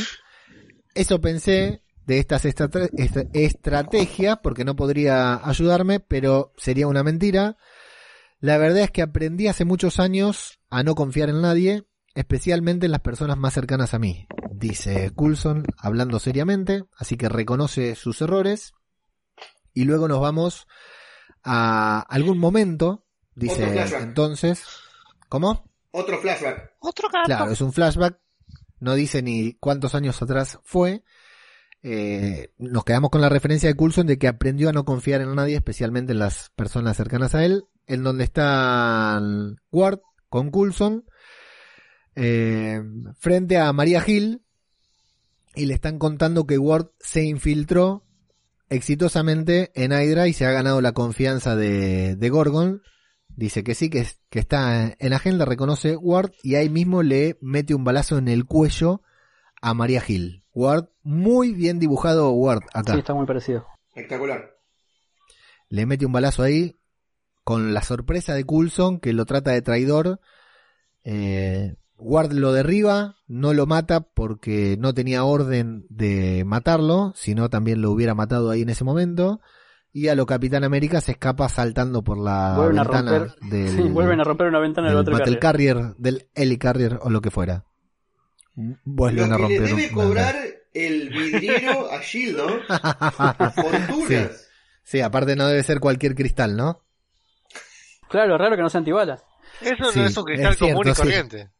Eso pensé de estas estrate- esta- estrategias, porque no podría ayudarme, pero sería una mentira. La verdad es que aprendí hace muchos años a no confiar en nadie, especialmente en las personas más cercanas a mí, dice Coulson, hablando seriamente, así que reconoce sus errores. Y luego nos vamos a algún momento, dice entonces. ¿Cómo? Otro flashback. Otro. Claro, es un flashback, no dice ni cuántos años atrás fue. Eh, nos quedamos con la referencia de Coulson de que aprendió a no confiar en nadie, especialmente en las personas cercanas a él, en donde está Ward con Coulson, eh, frente a María Hill, y le están contando que Ward se infiltró exitosamente en Hydra y se ha ganado la confianza de, de Gorgon. Dice que sí, que, es- que está en agenda, reconoce Ward y ahí mismo le mete un balazo en el cuello a María Hill. Ward, muy bien dibujado Ward acá. Sí, está muy parecido. Espectacular. Le mete un balazo ahí con la sorpresa de Coulson que lo trata de traidor. Eh, Ward lo derriba, no lo mata porque no tenía orden de matarlo, sino también lo hubiera matado ahí en ese momento. Y a lo Capitán América se escapa saltando por la Vuelven a ventana romper, del, sí, vuelven a romper una ventana del del otro Battle carrier. Carrier, del Helicarrier o lo que fuera. Vuelven Lo a que le romper debe cobrar el vidriero a Shield, ¿no? ventana. Fortunas. Sí, aparte no debe ser cualquier cristal, ¿no? Claro, raro que no sea antibalas. Eso Sí, no es un cristal es cierto, común y sí. corriente.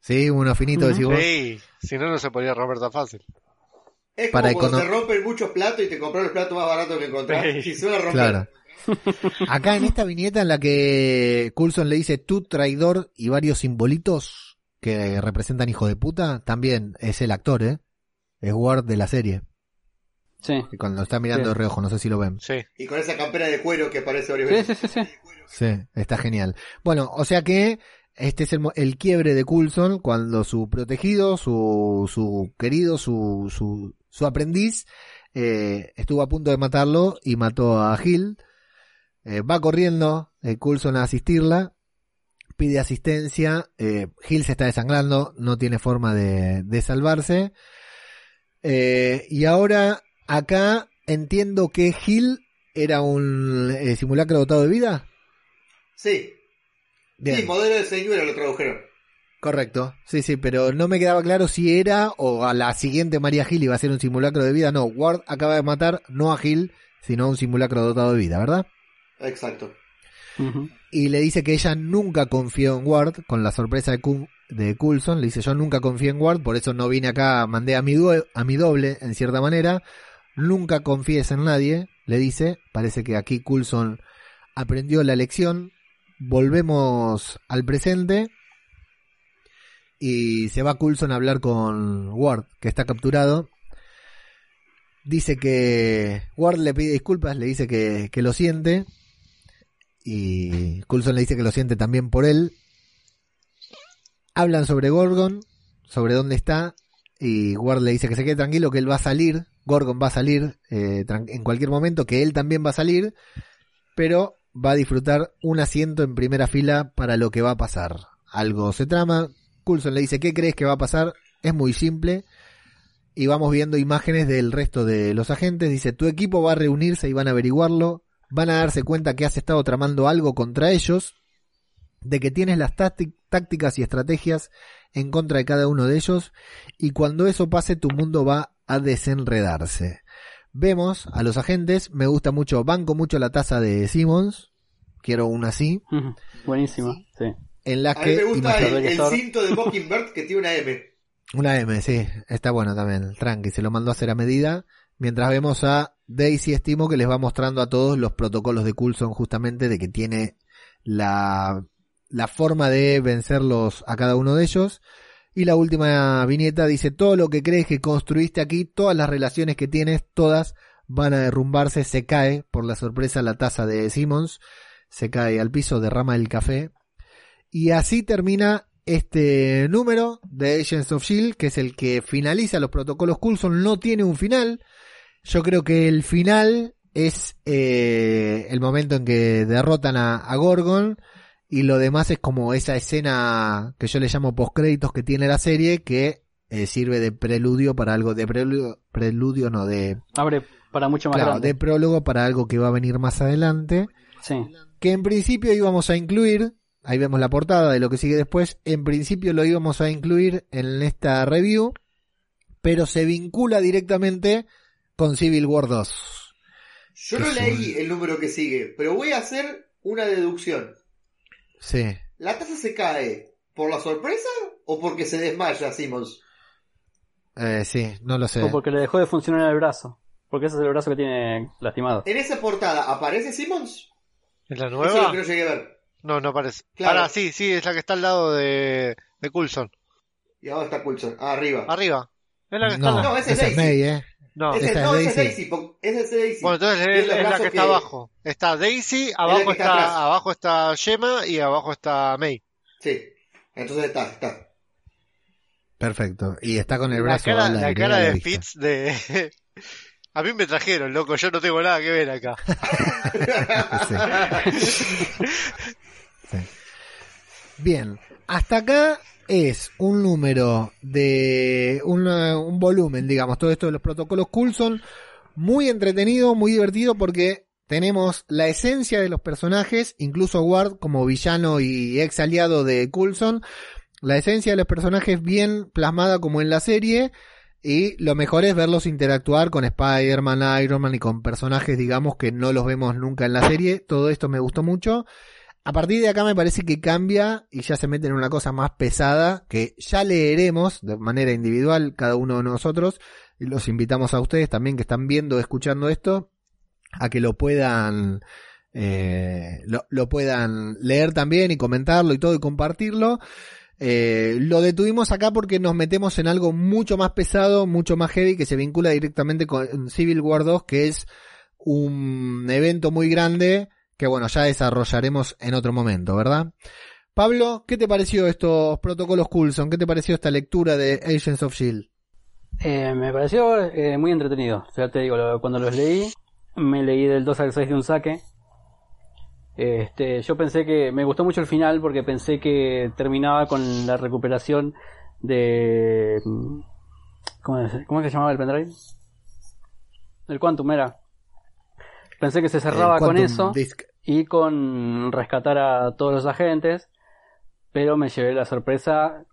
Sí, uno finito, Ujú. decís vos. Sí, si no, no se podría romper tan fácil. Es Para como cuando te rompen muchos platos y te compras los platos más baratos que encontrás. Sí. Y se a romper. Claro. Acá en esta viñeta en la que Coulson le dice tú traidor y varios simbolitos que representan hijo de puta, también es el actor, ¿eh? Es Ward de la serie. Sí. Y cuando lo está mirando Sí. de reojo, no sé si lo ven. Sí. Y con esa campera de cuero que aparece varias Sí, veces. sí, sí, sí. Sí, está genial. Bueno, o sea que este es el, el quiebre de Coulson cuando su protegido, su, su querido, su, su, su aprendiz eh, estuvo a punto de matarlo y mató a Hill. Eh, va corriendo eh, Coulson a asistirla, pide asistencia, eh, Hill se está desangrando, no tiene forma de, de salvarse. Eh, y ahora acá entiendo que Hill era un eh, simulacro dotado de vida. Sí. Bien. Sí, modelo de señora lo tradujeron. Correcto, sí, sí, pero no me quedaba claro si era o a la siguiente María Gil iba a ser un simulacro de vida. No, Ward acaba de matar no a Gil, sino a un simulacro dotado de vida, ¿verdad? Exacto. Y le dice que ella nunca confió en Ward, con la sorpresa de, Coulson. Le dice, yo nunca confié en Ward, por eso no vine acá, mandé a mi, a mi doble, en cierta manera. Nunca confíes en nadie, le dice. Parece que aquí Coulson aprendió la lección. Volvemos al presente. Y se va Coulson a hablar con Ward, que está capturado. Dice que Ward le pide disculpas, le dice que, que lo siente. Y Coulson le dice que lo siente también por él. Hablan sobre Gorgon, sobre dónde está. Y Ward le dice que se quede tranquilo, que él va a salir. Gorgon va a salir eh, en cualquier momento, que él también va a salir. Pero va a disfrutar un asiento en primera fila para lo que va a pasar. Algo se trama. Coulson le dice, ¿qué crees que va a pasar? Es muy simple. Y vamos viendo imágenes del resto de los agentes. Dice, tu equipo va a reunirse y van a averiguarlo. Van a darse cuenta que has estado tramando algo contra ellos. De que tienes las tácti- tácticas y estrategias en contra de cada uno de ellos. Y cuando eso pase, tu mundo va a desenredarse. Vemos a los agentes. Me gusta mucho, banco mucho la taza de Simmons. Quiero una así. Buenísima. Sí. En A mí que me gusta el, cinto de Mockingbird que tiene una M. Una M, sí, está bueno también. Tranqui, se lo mandó a hacer a medida. Mientras vemos a Daisy Estimo que les va mostrando a todos los protocolos de Coulson justamente de que tiene la, la forma de vencerlos a cada uno de ellos. Y la última viñeta dice todo lo que crees que construiste aquí, todas las relaciones que tienes, todas van a derrumbarse, se cae, por la sorpresa, la taza de Simmons, se cae al piso, derrama el café. Y así termina este número de Agents of Shield, que es el que finaliza los protocolos Coulson, no tiene un final. Yo creo que el final es eh, el momento en que derrotan a, a Gorgon y lo demás es como esa escena que yo le llamo postcréditos que tiene la serie que eh, sirve de preludio para algo de preludio, preludio no de Abre para mucho más claro, grande. de prólogo para algo que va a venir más adelante Sí. que en principio íbamos a incluir, ahí vemos la portada de lo que sigue después, en principio lo íbamos a incluir en esta review, pero se vincula directamente con Civil War 2. Yo no leí el número que sigue, pero voy a hacer una deducción. Sí. ¿La taza se cae por la sorpresa o porque se desmaya Simmons? Eh, sí, no lo sé. O porque le dejó de funcionar el brazo. Porque ese es el brazo que tiene lastimado. ¿En esa portada aparece Simmons? ¿Es la Eso es lo nueva? que no llegué a ver. No, no parece. Claro. Pará, sí, sí, es la que está al lado de, de Coulson. Y ahora está Coulson. Ah, arriba. Arriba. Es la que está No, ese es esa es Daisy. May, eh. No. Ese, esa es no, ese es Daisy. Daisy. po- Ese es Daisy. Bueno, entonces es, la que está abajo. Está Daisy, abajo está está, abajo está Gemma y abajo está May. Sí. Entonces está, está. Perfecto. Y está con el La brazo cara, la cara la de vista. Fitz de... A mí me trajeron, loco, yo no tengo nada que ver acá. Bien, hasta acá es un número de una- un volumen, digamos, todo esto de los protocolos Coulson, muy entretenido, muy divertido porque tenemos la esencia de los personajes, incluso Ward como villano y ex aliado de Coulson, la esencia de los personajes bien plasmada como en la serie y lo mejor es verlos interactuar con Spider-Man, Iron Man y con personajes, digamos, que no los vemos nunca en la serie. Todo esto me gustó mucho. A partir de acá me parece que cambia y ya se mete en una cosa más pesada que ya leeremos de manera individual cada uno de nosotros los invitamos a ustedes también que están viendo, escuchando esto, a que lo puedan eh, lo, lo puedan leer también y comentarlo y todo y compartirlo. Eh, lo detuvimos acá porque nos metemos en algo mucho más pesado, mucho más heavy, que se vincula directamente con Civil War 2, que es un evento muy grande que bueno, ya desarrollaremos en otro momento, ¿verdad? Pablo, ¿qué te pareció estos protocolos Coulson? ¿Qué te pareció esta lectura de Agents of Shield? Eh, me pareció eh, muy entretenido. Sea, te digo, cuando los leí, me leí del 2 al 6 de un saque. Este, yo pensé que me gustó mucho el final porque pensé que terminaba con la recuperación de mm, ¿cómo es, cómo es que se llamaba el pendrive? El Quantum era. Pensé que se cerraba El con eso Disc. y con rescatar a todos los agentes, pero me llevé la sorpresa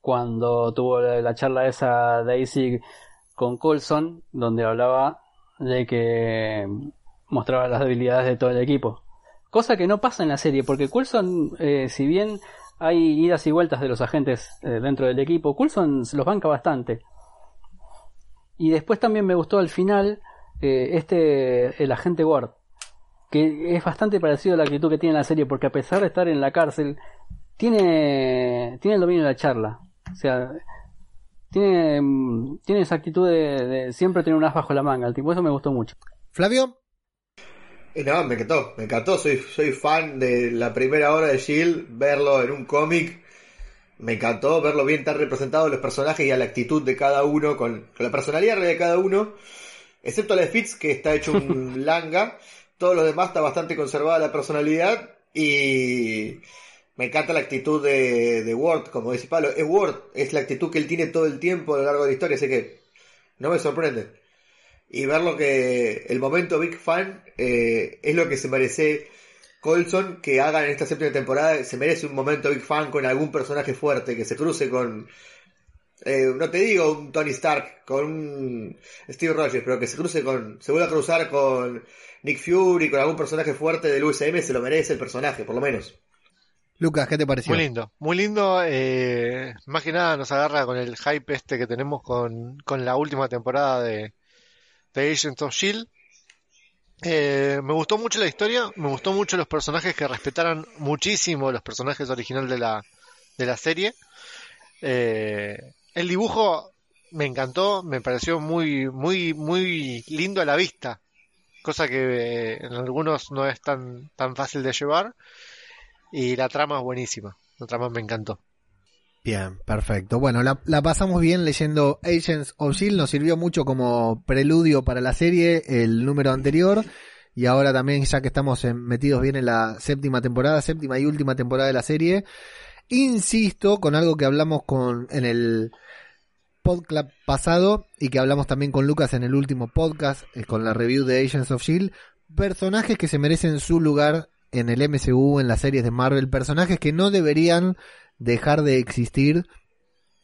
cuando tuvo la, la charla esa Daisy con Coulson, donde hablaba de que mostraba las debilidades de todo el equipo. Cosa que no pasa en la serie, porque Coulson, eh, si bien hay idas y vueltas de los agentes eh, dentro del equipo, Coulson los banca bastante. Y después también me gustó al final eh, este el agente Ward, que es bastante parecido a la actitud que tiene en la serie, porque a pesar de estar en la cárcel, tiene, tiene el dominio de la charla. O sea, tiene, mm, tiene esa actitud de, de siempre tener un as bajo la manga. El tipo, eso me gustó mucho. Flavio, Y no, me encantó, me encantó, soy, soy fan de la primera hora de Shield, verlo en un cómic, me encantó verlo bien tan representado los personajes y a la actitud de cada uno, con, con la personalidad de cada uno, excepto la de Fitz que está hecho un langa, todos los demás está bastante conservada la personalidad y me encanta la actitud de, de Ward, como dice Pablo, es Ward, es la actitud que él tiene todo el tiempo a lo largo de la historia, así que no me sorprende y ver lo que el momento Big Fan eh, es lo que se merece Colson que haga en esta séptima temporada. Se merece un momento Big Fan con algún personaje fuerte que se cruce con. Eh, no te digo un Tony Stark, con un Steve Rogers, pero que se cruce con. Se vuelva a cruzar con Nick Fury, con algún personaje fuerte del USM, se lo merece el personaje, por lo menos. Lucas, ¿qué te pareció? Muy lindo, muy lindo. eh, más que nada nos agarra con el hype este que tenemos con, con la última temporada de, de Agents of Shield. Eh, me gustó mucho la historia, me gustó mucho los personajes que respetaran muchísimo los personajes originales de la, de la serie. Eh, el dibujo me encantó, me pareció muy, muy, muy lindo a la vista, cosa que eh, en algunos no es tan, tan fácil de llevar. Y la trama es buenísima, la trama me encantó. Bien, perfecto. Bueno, la, pasamos bien leyendo Agents of Shield, nos sirvió mucho como preludio para la serie el número anterior y ahora también ya que estamos metidos bien en la séptima temporada, séptima y última temporada de la serie, insisto con algo que hablamos con en el podcast pasado y que hablamos también con Lucas en el último podcast eh, con la review de Agents of Shield, personajes que se merecen su lugar en el MCU, en las series de Marvel, personajes que no deberían dejar de existir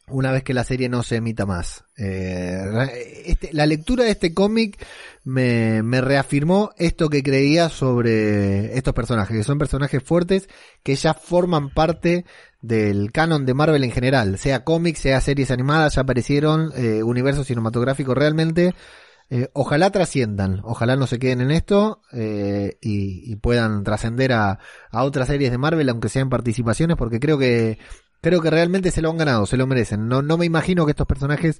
una vez que la serie no se emita más. Eh, este- la lectura de este cómic me, me reafirmó esto que creía sobre estos personajes, que son personajes fuertes que ya forman parte del canon de Marvel en general, sea cómics, sea series animadas, ya aparecieron, eh, universo cinematográfico realmente. eh, ojalá trasciendan, ojalá no se queden en esto eh, y, y puedan trascender a, a otras series de Marvel, aunque sean participaciones, porque creo que creo que realmente se lo han ganado, se lo merecen. No, no me imagino que estos personajes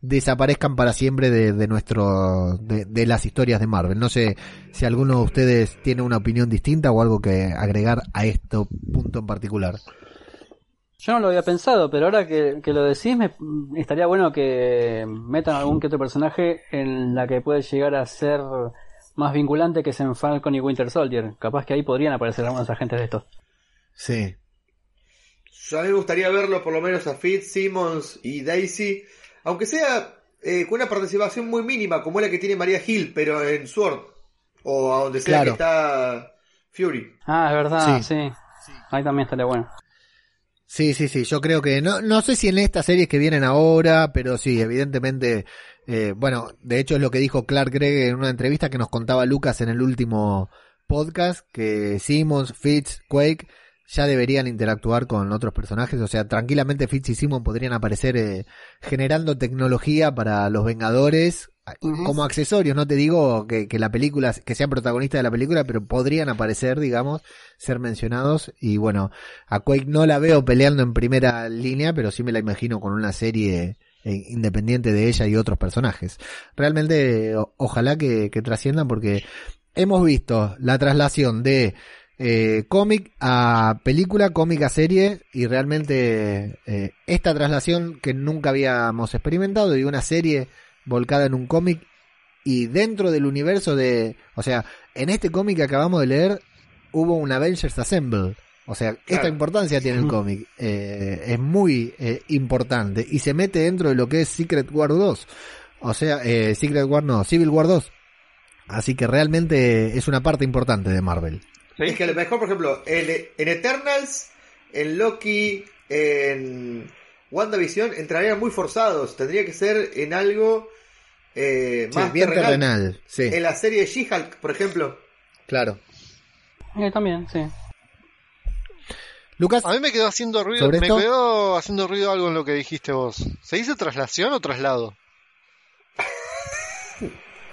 desaparezcan para siempre de, de nuestro de, de las historias de Marvel. No sé si alguno de ustedes tiene una opinión distinta o algo que agregar a este punto en particular. Yo no lo había pensado, pero ahora que, que lo decís, me, estaría bueno que metan algún que otro personaje en la que puede llegar a ser más vinculante que es en Falcon y Winter Soldier. Capaz que ahí podrían aparecer algunos agentes de estos. Sí. Yo a mí me gustaría verlo por lo menos a Fitz, Simmons y Daisy, aunque sea eh, con una participación muy mínima, como la que tiene María Hill, pero en Sword, o a donde sea Claro. que está Fury. Ah, es verdad, Sí. sí. Ahí también estaría bueno. Sí, sí, sí, yo creo que no, no sé si en estas series que vienen ahora, pero sí, evidentemente, eh, bueno, de hecho es lo que dijo Clark Gregg en una entrevista que nos contaba Lucas en el último podcast que Simmons, Fitz, Quake ya deberían interactuar con otros personajes. O sea, tranquilamente Fitz y Simmons podrían aparecer eh, generando tecnología para los Vengadores como accesorios. No te digo que, que la película, que sean protagonistas de la película, pero podrían aparecer, digamos, ser mencionados. Y bueno, a Quake no la veo peleando en primera línea, pero sí me la imagino con una serie eh, independiente de ella y otros personajes. Realmente, o- ojalá que, que trasciendan porque hemos visto la traslación de eh, cómic a película, cómic a serie y realmente eh, esta traslación que nunca habíamos experimentado de una serie volcada en un cómic y dentro del universo de, o sea, en este cómic que acabamos de leer hubo un Avengers Assemble. O sea, esta importancia tiene el cómic. Eh, es muy eh, importante y se mete dentro de lo que es Secret War 2. O sea, eh, Secret War no, Civil War 2. Así que realmente es una parte importante de Marvel. ¿Sí? Es que a lo mejor, por ejemplo, en, en Eternals, en Loki, en WandaVision, entrarían muy forzados. Tendría que ser en algo eh, Sí, más bien terrenal. terrenal. Sí, En la serie de She-Hulk, por ejemplo. claro. Eh, también, sí. Lucas, A mí me quedó haciendo ruido, ¿Sobre me esto? quedó haciendo ruido algo en lo que dijiste vos. ¿Se dice traslación o traslado?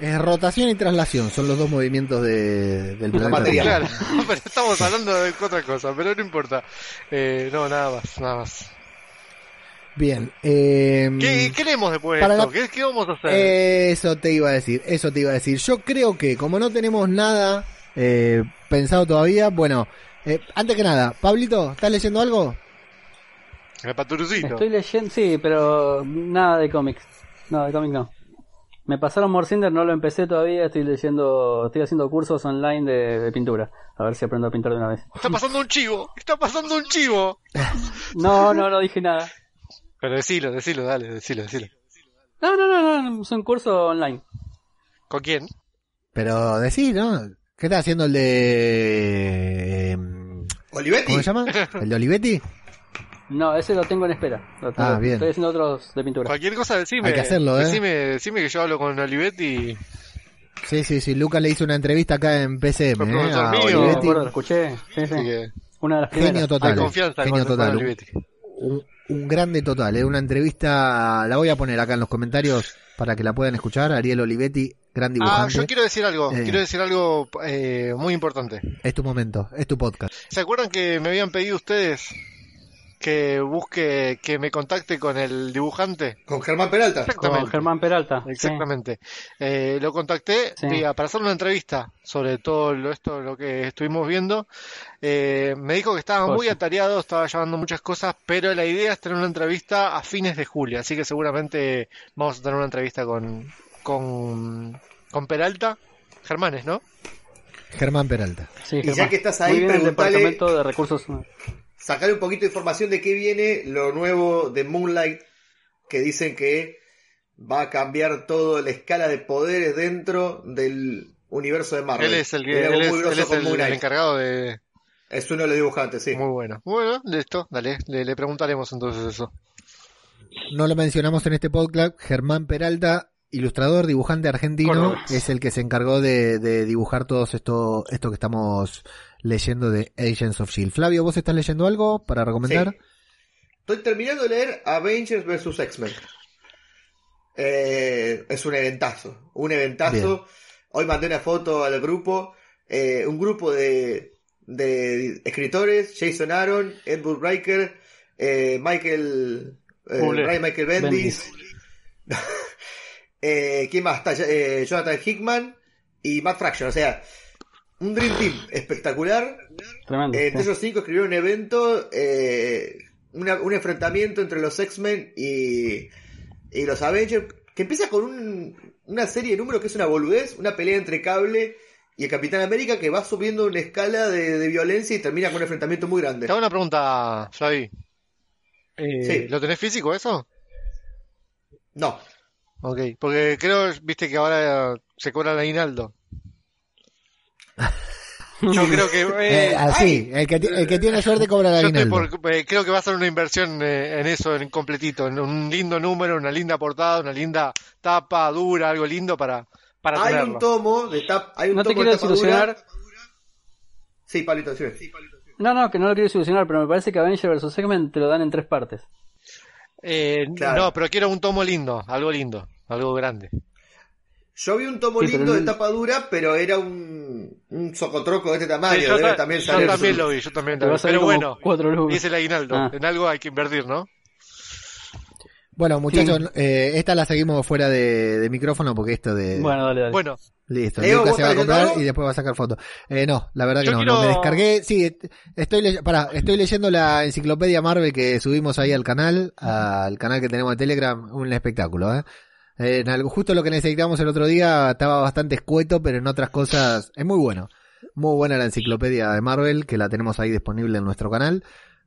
Es rotación y traslación. Son los dos movimientos de, del planeta. materia. Tierra. Claro, pero estamos hablando de otra cosa, pero no importa. Eh, no, nada más, nada más. Bien. Eh, ¿Qué, leemos después de esto? la- ¿Qué, qué vamos a hacer? Eso te iba a decir, eso te iba a decir. Yo creo que como no tenemos nada eh, pensado todavía, bueno, eh, antes que nada, Pablito, ¿estás leyendo algo? El paturucito. Estoy leyendo, sí, pero nada de cómics. No, de cómic no. Me pasaron Morcinder, no lo empecé todavía, estoy leyendo, estoy haciendo cursos online de, de pintura. A ver si aprendo a pintar de una vez. Está pasando un chivo, está pasando un chivo. No, no, no dije nada. Pero decilo, decilo, dale, decilo, decilo. No, no, no, no, es un curso online. ¿Con quién? Pero decís, ¿no? ¿Qué estás haciendo el de... eh, Olivetti. ¿Cómo se llama? ¿El de Olivetti? No, ese lo tengo en espera. Lo tengo- Ah, bien. Estoy haciendo otros de pintura. Cualquier cosa decime. Hay que hacerlo, ¿eh? Decime, decime que yo hablo con Olivetti. Sí, sí, sí. Lucas le hizo una entrevista acá en PCM, ¿eh? A mío. Olivetti. lo escuché. Sí, sí. Una de las primeras. Genio total. hay confianza genio con, con total. Olivetti. Un, un grande total, ¿eh? Una entrevista, la voy a poner acá en los comentarios para que la puedan escuchar. Ariel Olivetti, gran Ah, dibujante. yo quiero decir algo, Eh. quiero decir algo eh, muy importante. Es tu momento, es tu podcast. ¿Se acuerdan que me habían pedido ustedes que busque, que me contacte con el dibujante? Con Germán Peralta. Exactamente. Con Germán Peralta. sí. Exactamente. Eh, lo contacté Sí. diga, para hacer una entrevista sobre todo lo, esto, lo que estuvimos viendo. Eh, me dijo que estaba muy atareado, estaba llevando muchas cosas, pero la idea es tener una entrevista a fines de julio, así que seguramente vamos a tener una entrevista con, con, con Peralta. Germanes, ¿no? Germán Peralta. Sí, Y ya Germán. que estás Muy ahí, bien el preguntale- departamento de recursos. Sacar un poquito de información de qué viene lo nuevo de Moonlight, que dicen que va a cambiar toda la escala de poderes dentro del universo de Marvel. Él es el, que- él es, muy él grosso es el- encargado de... Es uno de los dibujantes, sí. Muy bueno. Bueno, listo, dale, le, le preguntaremos entonces eso. No lo mencionamos en este podcast. Germán Peralta, ilustrador, dibujante argentino, Correcto. es el que se encargó de, de dibujar todo esto, esto que estamos leyendo de Agents of Shield. Flavio, ¿vos estás leyendo algo para recomendar? Sí. Estoy terminando de leer Avengers vs. X-Men. Eh, es un eventazo. Un eventazo. Bien. Hoy mandé una foto al grupo. eh, un grupo de, de escritores: Jason Aaron, Edward Riker, eh, Michael. eh. Ryan Michael Bendis. eh, ¿Quién más? Está eh, Jonathan Hickman y Matt Fraction. O sea, un Dream Team espectacular. Tremendo. Eh, entre sí. esos cinco escribieron un evento, eh, una- un enfrentamiento entre los X-Men y, y los Avengers, que empieza con un- una serie de números que es una boludez, una pelea entre Cable y el Capitán América que va subiendo una escala de, de violencia y termina con un enfrentamiento muy grande. Te hago una pregunta, Flavi. Eh, Sí. ¿Lo tenés físico eso? No, Ok, porque creo, viste que ahora se cobra el aguinaldo. Yo creo que... Eh, eh, así, el que, el que tiene suerte cobra por- eh, creo que va a ser una inversión eh, en eso, en completito, en un lindo número, una linda portada, una linda tapa dura, algo lindo para, para hay tenerlo. un tomo de tap, hay un No te quiero de tapa dura. desilusionar. Sí, Pablito, sí. No, no, que no lo quiero solucionar, pero me parece que Avenger vs. X-Men te lo dan en tres partes. Eh, Claro. No, pero quiero un tomo lindo, algo lindo, algo grande. Yo vi un tomo Sí, lindo de tapa dura, pero era un, un socotroco de este tamaño. Sí, yo, ta- también yo lo vi, yo también lo vi. Pero bueno, cuatro lucas. y es el aguinaldo. Ah. En algo hay que invertir, ¿no? Bueno, muchachos, eh, esta la seguimos fuera de, de micrófono porque esto de... Bueno, dale, dale. Bueno, Listo, Leo, Lucas ¿vos se va a comprar y después va a sacar fotos. Eh, no, la verdad que Yo no, quiero- no, me descargué, sí, est- estoy, ley- pará, estoy leyendo la enciclopedia Marvel que subimos ahí al canal, al canal que tenemos de Telegram, un espectáculo, ¿eh? Eh, en algo, justo lo que necesitamos el otro día estaba bastante escueto, pero en otras cosas es muy bueno. Muy buena la enciclopedia de Marvel, que la tenemos ahí disponible en nuestro canal,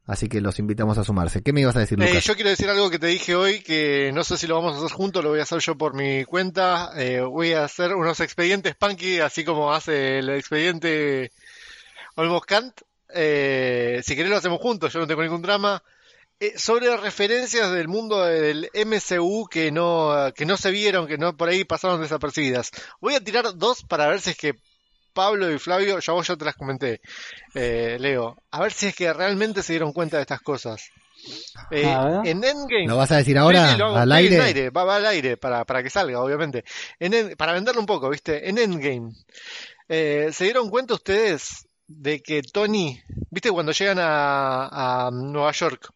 así que los invitamos a sumarse. ¿Qué me ibas a decir, eh, Lucas? yo quiero decir algo que te dije hoy, que no sé si lo vamos a hacer juntos, lo voy a hacer yo por mi cuenta. Eh, voy a hacer unos expedientes Punky, así como hace el expediente Olmos Kant. Eh, si querés lo hacemos juntos, yo no tengo ningún drama. Eh, sobre referencias del mundo del MCU que no, que no se vieron, que no por ahí pasaron desapercibidas. Voy a tirar dos para ver si es que Pablo y Flavio, ya vos ya te las comenté, eh, Leo, a ver si es que realmente se dieron cuenta de estas cosas. Eh, en Endgame, ¿Lo vas a decir ahora? Sí, sí, lo hago. ¿Al aire? va, va al aire, para, para que salga, obviamente. En End- para venderlo un poco, ¿viste? En Endgame, eh, ¿se dieron cuenta ustedes de que Tony, ¿viste cuando llegan a, a Nueva York?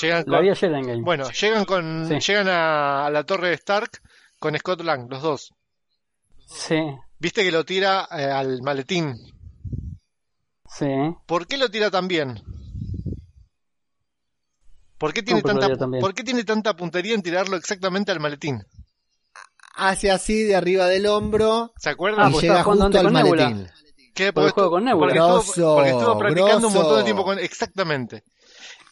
Llegan La con, vi ayer en Game. bueno, llegan con, Sí. llegan a, a la torre de Stark con Scott Lang, los dos. Sí, ¿Viste que lo tira eh, al maletín? sí. ¿Por qué lo tira tan bien? ¿Por qué tiene ¿Cómo que lo tanta? ¿por qué tiene tanta puntería en tirarlo exactamente al maletín? Hace así de arriba del hombro ¿Se acuerdan? Ah, y pues llega justo al con Nebula. maletín. ¿Qué? Por el juego con Nebula. Porque estuvo, Grosso, porque estuvo practicando un montón de tiempo con... Exactamente.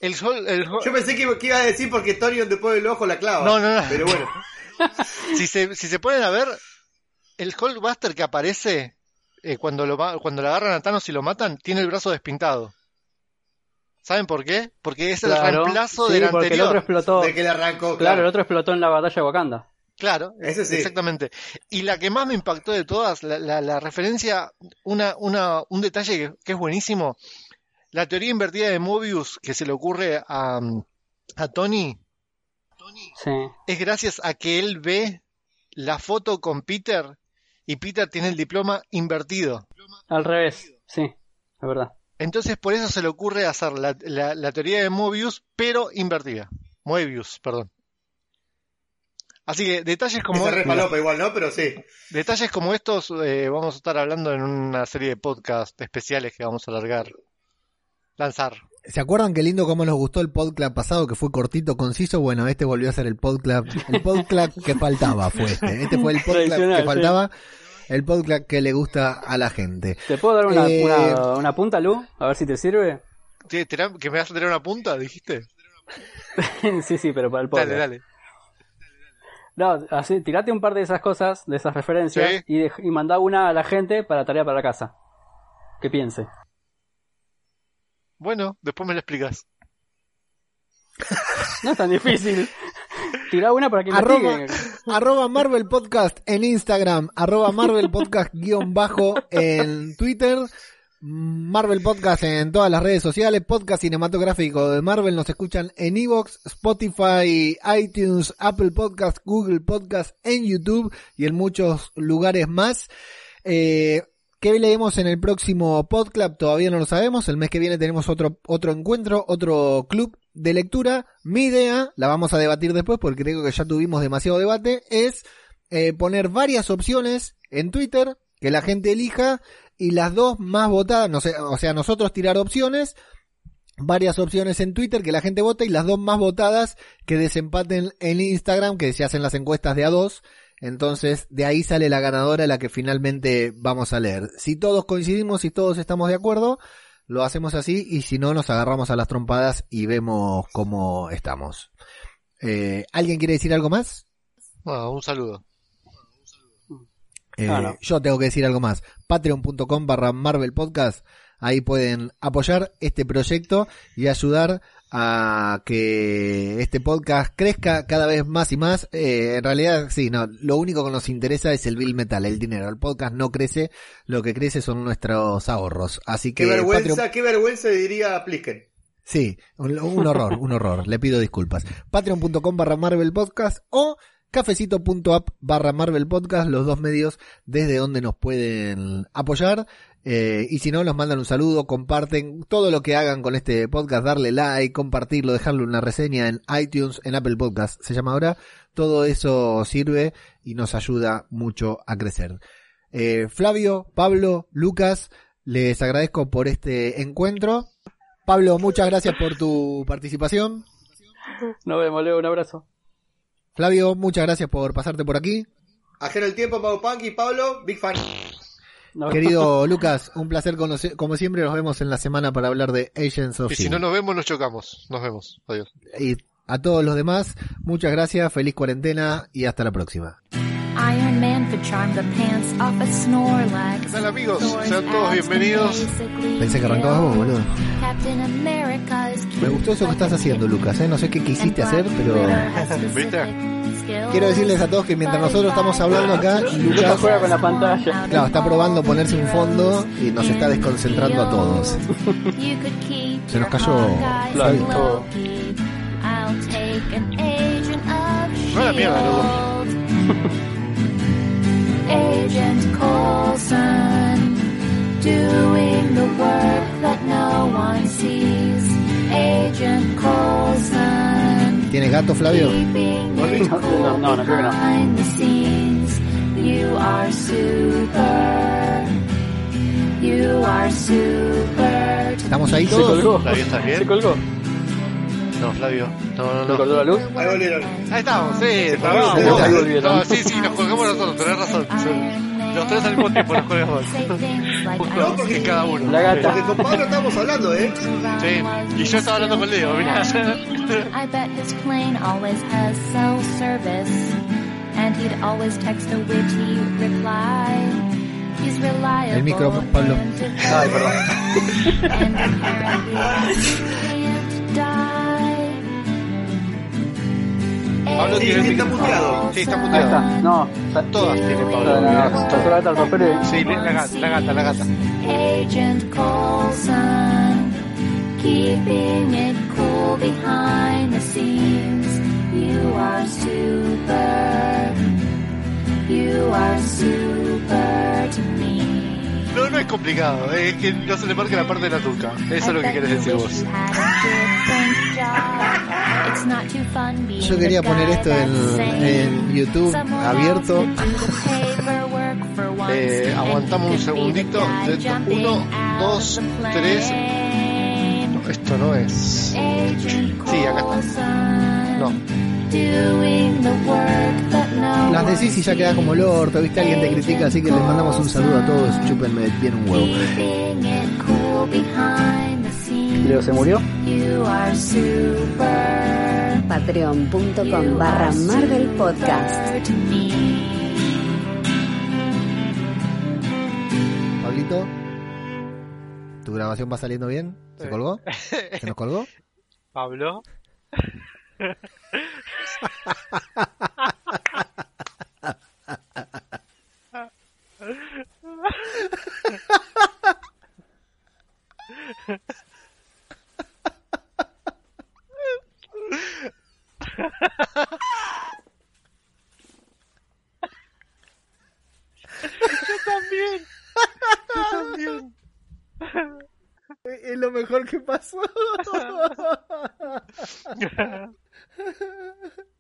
El sol... El, Yo pensé que, iba- que iba a decir porque Tony donde pone el ojo la clava. No, no, no. Pero bueno. si, se, si se ponen a ver, el Hulkbuster que aparece eh, cuando, lo, cuando le agarran a Thanos y lo matan, tiene el brazo despintado. ¿Saben por qué? Porque es el Claro. reemplazo Sí, del porque el anterior. otro explotó. De que le arrancó. Claro, el otro explotó en la batalla de Wakanda. Claro, Ese sí. exactamente. Y la que más me impactó de todas, la, la- la referencia, una, una, un detalle que, que es buenísimo, la teoría invertida de Mobius que se le ocurre a, a Tony Sí. es gracias a que él ve la foto con Peter y Peter tiene el diploma invertido. Al revés. Sí, es verdad. Entonces por eso se le ocurre hacer la, la- la teoría de Mobius, pero invertida. Moebius, perdón. Así que detalles como, falopa igual, ¿no? Pero sí. detalles como estos eh, vamos a estar hablando en una serie de podcast especiales que vamos a alargar, lanzar. ¿Se acuerdan qué lindo cómo nos gustó el podcast pasado que fue cortito, conciso? Bueno, este volvió a ser el podcast, el podcast que faltaba fue este. Este fue el podcast que sí. faltaba, el podcast que le gusta a la gente. ¿Te puedo dar una, Eh, una, una punta, Lu? A ver si te sirve. ¿Te- te da- ¿Que me vas a tener una punta? ¿Dijiste? sí, sí, pero para el podcast. Dale, dale. No, así, tirate un par de esas cosas, de esas referencias, Sí. y, dej- y mandá una a la gente para tarea para la casa. Que piense. Bueno, después me lo explicas. No es tan difícil. Tirá una para que Arroba, arroba Marvel Podcast en Instagram, arroba Marvel Podcast guion bajo en Twitter, Marvel Podcast en todas las redes sociales, podcast cinematográfico de Marvel, nos escuchan en Evox, Spotify, iTunes, Apple Podcast, Google Podcast, en YouTube y en muchos lugares más. Eh, ¿Qué leemos en el próximo podcast? Todavía no lo sabemos. El mes que viene tenemos otro, otro encuentro, otro club de lectura. Mi idea, la vamos a debatir después porque creo que ya tuvimos demasiado debate, es eh, poner varias opciones en Twitter que la gente elija y las dos más votadas, no sé, o sea, nosotros tirar opciones, varias opciones en Twitter que la gente vote y las dos más votadas que desempaten en Instagram, que se hacen las encuestas de a dos. Entonces, de ahí sale la ganadora, la que finalmente vamos a leer. Si todos coincidimos, si todos estamos de acuerdo, lo hacemos así y si no, nos agarramos a las trompadas y vemos cómo estamos. Eh, ¿Alguien quiere decir algo más? Bueno, un saludo. Eh, Ah, no. Yo tengo que decir algo más. Patreon.com barra Marvel Podcast. ahí pueden apoyar este proyecto y ayudar a que este podcast crezca cada vez más y más. Eh, en realidad, sí, no, lo único que nos interesa es el bill metal, el dinero. El podcast no crece, lo que crece son nuestros ahorros. Así que Qué vergüenza, Patreon- qué vergüenza diría Plisken. Sí, un, un horror, un horror. Le pido disculpas. Patreon.com barra Marvel Podcast o cafecito.app barra Marvel Podcast, los dos medios desde donde nos pueden apoyar. Eh, y si no, nos mandan un saludo, comparten todo lo que hagan con este podcast, darle like, compartirlo, dejarle una reseña en iTunes, en Apple Podcast, se llama ahora. Todo eso sirve y nos ayuda mucho a crecer. Eh, Flavio, Pablo, Lucas, les agradezco por este encuentro. Pablo, muchas gracias por tu participación. Nos vemos, Leo, un abrazo. Flavio, muchas gracias por pasarte por aquí. Ajeno el tiempo, Mau Punk y Pablo, Big Fan. Querido Lucas, un placer conocer, como siempre nos vemos en la semana para hablar de Agents of Y si S.H.I.E.L.D. no nos vemos, nos chocamos. Nos vemos. Adiós. Y a todos los demás, muchas gracias, feliz cuarentena y hasta la próxima. Iron Man could charm the pants off a Snorlax. ¿Qué tal, amigos? Sean todos bienvenidos. Pensé que arrancabas vos, boludo. Me gustó eso que estás haciendo, Lucas, ¿eh? No sé qué quisiste hacer, pero... Quiero decirles a todos que mientras nosotros estamos hablando acá, Lucas juega con la pantalla. claro, está probando ponerse un fondo y nos está desconcentrando a todos. Se nos cayó. Flavio. No la mierda, Lugo. Agent Coulson, doing the work that no one sees. Agent Coulson, ¿Tienes gato, Flavio? No, cool no, no, creo que no. behind the scenes. You are super. You are super. ¿Estamos ahí Se todos? colgó. Flavio, ¿estás bien? Se colgó. No, Flavio. No, no, ¿Se no. cortó la luz? Ahí volvieron. Ahí estamos, sí. vamos. No, volvieron. No, sí, sí, nos colgamos nosotros, tenés razón. Los tres al mismo tiempo nos colgamos. No, porque- En cada uno. La gata. Porque con Pablo estábamos hablando, ¿eh? Sí. Y yo estaba hablando con Leo, mirá. I bet his plane always has cell service. And he'd always text a witty reply. He's reliable. El micro, Pablo. Ay, perdón. Pablo Sí, tiene sí, está micro. muteado. Sí, está Ahí muteado. está. No, está- Todas tienen Pablo. No, no, saltó la gata al papel y- Sí, la gata, la gata, la gata. Agent Coulson, keeping it cool behind the scenes. You are super. You are super to me. No, no es complicado, es que no se le marque la parte de la tuca. Eso es lo que querés decir vos. Yo quería poner esto en, en YouTube abierto. Eh, aguantamos un segundito. Uno, dos, tres. No, esto no es. Sí, acá está. No. Las decís y ya queda como el orto, viste, alguien te critica, así que les mandamos un saludo a todos, chúpenme bien un huevo. Leo se murió. You are super. Patreon.com barra Marvel Podcast. Pablito, ¿tu grabación va saliendo bien? ¿Se Sí. colgó? ¿Se nos colgó? Pablo. Yo también. Yo también. Es lo mejor que pasó.